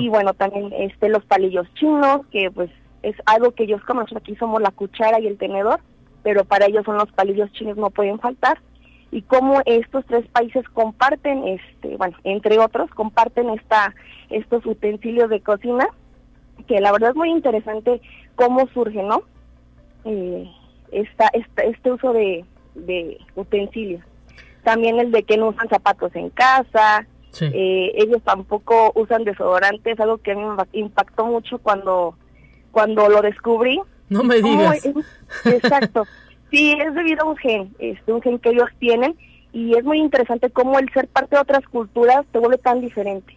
Y bueno, también este los palillos chinos, que pues es algo que ellos como aquí somos la cuchara y el tenedor, pero para ellos son los palillos chinos, no pueden faltar. Y cómo estos tres países comparten, este, bueno, entre otros, comparten esta, estos utensilios de cocina, que la verdad es muy interesante cómo surge, ¿no? Eh, esta, este uso de utensilios. También el de que no usan zapatos en casa, eh, ellos tampoco usan desodorantes, algo que me impactó mucho cuando, cuando lo descubrí. No me digas. exacto. sí, es debido a un gen, este, un gen que ellos tienen y es muy interesante cómo el ser parte de otras culturas te vuelve tan diferente.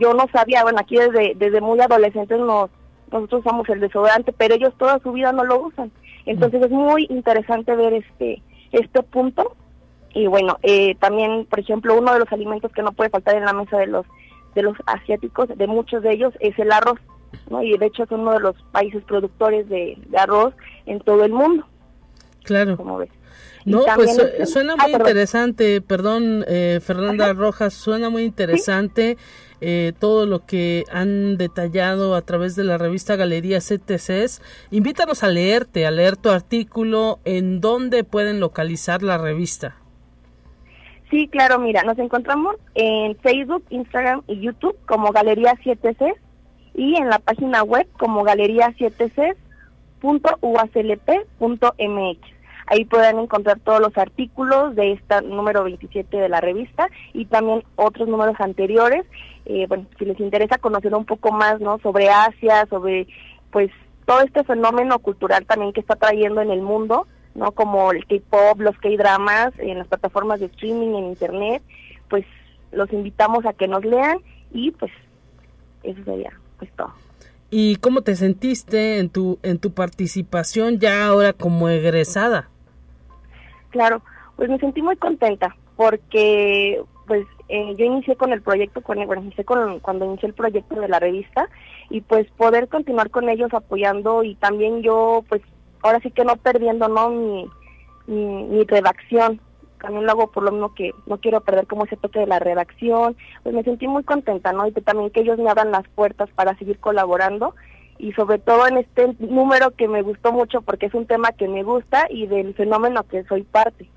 Yo no sabía, bueno, aquí desde, desde muy adolescentes nos, nosotros usamos el desodorante, pero ellos toda su vida no lo usan. Entonces es muy interesante ver este, este punto y bueno, eh, también, por ejemplo, uno de los alimentos que no puede faltar en la mesa de los de los asiáticos, de muchos de ellos, es el arroz, ¿no? Y de hecho es uno de los países productores de, arroz en todo el mundo. Claro. Como ves. No, pues suena muy ah, interesante, perdón, eh, Fernanda Rojas, suena muy interesante eh, todo lo que han detallado a través de la revista Galería CTCs. Invítanos a leerte, a leer tu artículo, en dónde pueden localizar la revista. Sí, claro, mira, nos encontramos en Facebook, Instagram y YouTube como Galería 7C y en la página web como galería7c.uaclp.mx. Ahí pueden encontrar todos los artículos de esta número 27 de la revista y también otros números anteriores. Eh, bueno, si les interesa conocer un poco más, ¿no? Sobre Asia, sobre, pues, todo este fenómeno cultural también que está trayendo en el mundo ¿no? Como el K-pop, los K-dramas, en las plataformas de streaming, en internet, pues los invitamos a que nos lean y pues eso sería pues todo. ¿Y cómo te sentiste en tu en tu participación ya ahora como egresada? Claro, pues me sentí muy contenta porque pues eh, yo inicié con el proyecto, con, bueno, inicié con, cuando inicié el proyecto de la revista y pues poder continuar con ellos apoyando y también yo pues ahora sí que no perdiendo no mi, mi, redacción también lo hago por lo mismo que no quiero perder como ese toque de la redacción, pues me sentí muy contenta, ¿no? Y que también que ellos me abran las puertas para seguir colaborando y sobre todo en este número que me gustó mucho porque es un tema que me gusta y del fenómeno que soy parte.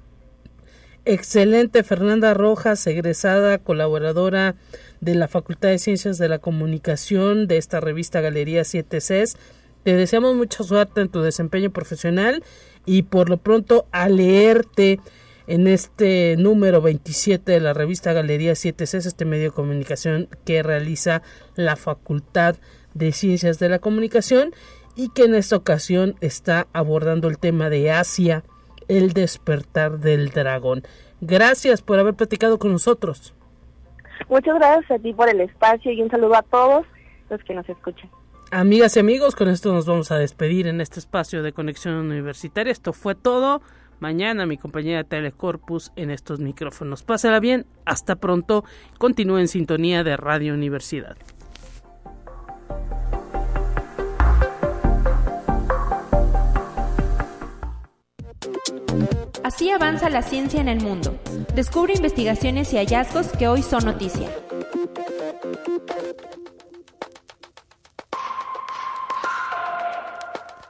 Excelente, Fernanda Rojas, egresada, colaboradora de la Facultad de Ciencias de la Comunicación de esta revista Galería 7 Cs. Te deseamos mucha suerte en tu desempeño profesional y por lo pronto a leerte en este número 27 de la revista Galería 7 Cs, este medio de comunicación que realiza la Facultad de Ciencias de la Comunicación y que en esta ocasión está abordando el tema de Asia el despertar del dragón. Gracias por haber platicado con nosotros. Muchas gracias a ti por el espacio y un saludo a todos los que nos escuchan. Amigas y amigos, con esto nos vamos a despedir en este espacio de conexión universitaria. Esto fue todo. Mañana mi compañera Telecorpus en estos micrófonos. Pásala bien. Hasta pronto. Continúe en sintonía de Radio Universidad. Así avanza la ciencia en el mundo. Descubre investigaciones y hallazgos que hoy son noticia.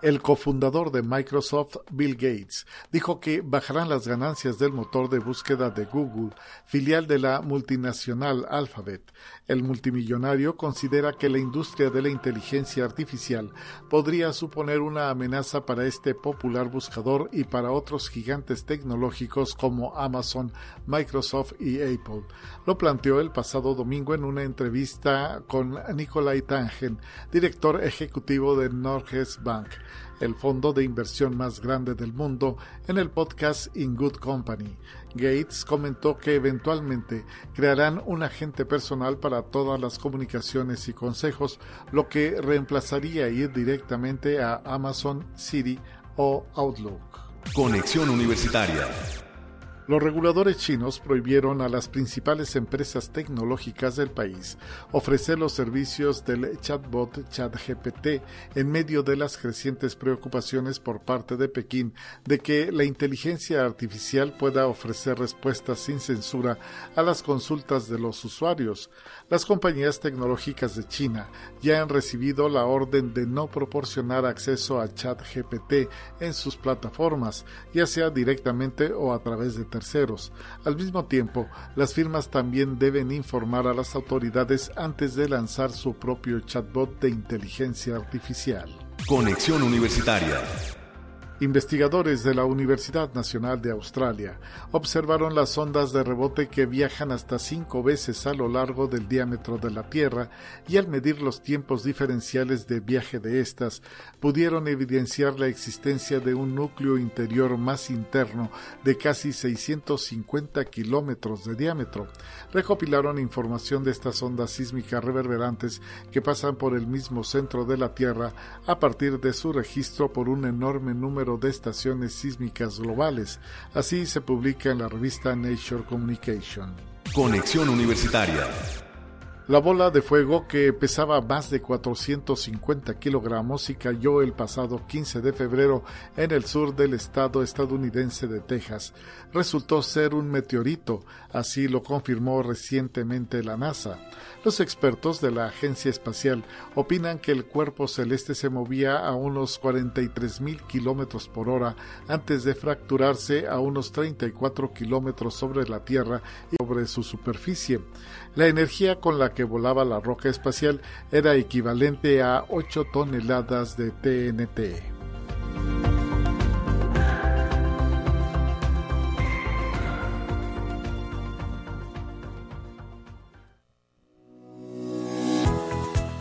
El cofundador de Microsoft, Bill Gates, dijo que bajarán las ganancias del motor de búsqueda de Google, filial de la multinacional Alphabet. El multimillonario considera que la industria de la inteligencia artificial podría suponer una amenaza para este popular buscador y para otros gigantes tecnológicos como Amazon, Microsoft y Apple. Lo planteó el pasado domingo en una entrevista con Nikolai Tangen, director ejecutivo de Norges Bank el fondo de inversión más grande del mundo, en el podcast In Good Company. Gates comentó que eventualmente crearán un agente personal para todas las comunicaciones y consejos, lo que reemplazaría ir directamente a Amazon, Siri o Outlook. Conexión Universitaria los reguladores chinos prohibieron a las principales empresas tecnológicas del país ofrecer los servicios del chatbot ChatGPT en medio de las crecientes preocupaciones por parte de Pekín de que la inteligencia artificial pueda ofrecer respuestas sin censura a las consultas de los usuarios. Las compañías tecnológicas de China ya han recibido la orden de no proporcionar acceso a ChatGPT en sus plataformas, ya sea directamente o a través de terceros. Al mismo tiempo, las firmas también deben informar a las autoridades antes de lanzar su propio chatbot de inteligencia artificial. Conexión Universitaria Investigadores de la Universidad Nacional de Australia observaron las ondas de rebote que viajan hasta cinco veces a lo largo del diámetro de la Tierra y al medir los tiempos diferenciales de viaje de estas, pudieron evidenciar la existencia de un núcleo interior más interno de casi 650 kilómetros de diámetro. Recopilaron información de estas ondas sísmicas reverberantes que pasan por el mismo centro de la Tierra a partir de su registro por un enorme número de estaciones sísmicas globales. Así se publica en la revista Nature Communication. Conexión Universitaria. La bola de fuego, que pesaba más de 450 kilogramos y cayó el pasado 15 de febrero en el sur del estado estadounidense de Texas, resultó ser un meteorito, así lo confirmó recientemente la NASA. Los expertos de la Agencia Espacial opinan que el cuerpo celeste se movía a unos 43 mil kilómetros por hora antes de fracturarse a unos 34 kilómetros sobre la Tierra y sobre su superficie. La energía con la que volaba la roca espacial era equivalente a 8 toneladas de TNT.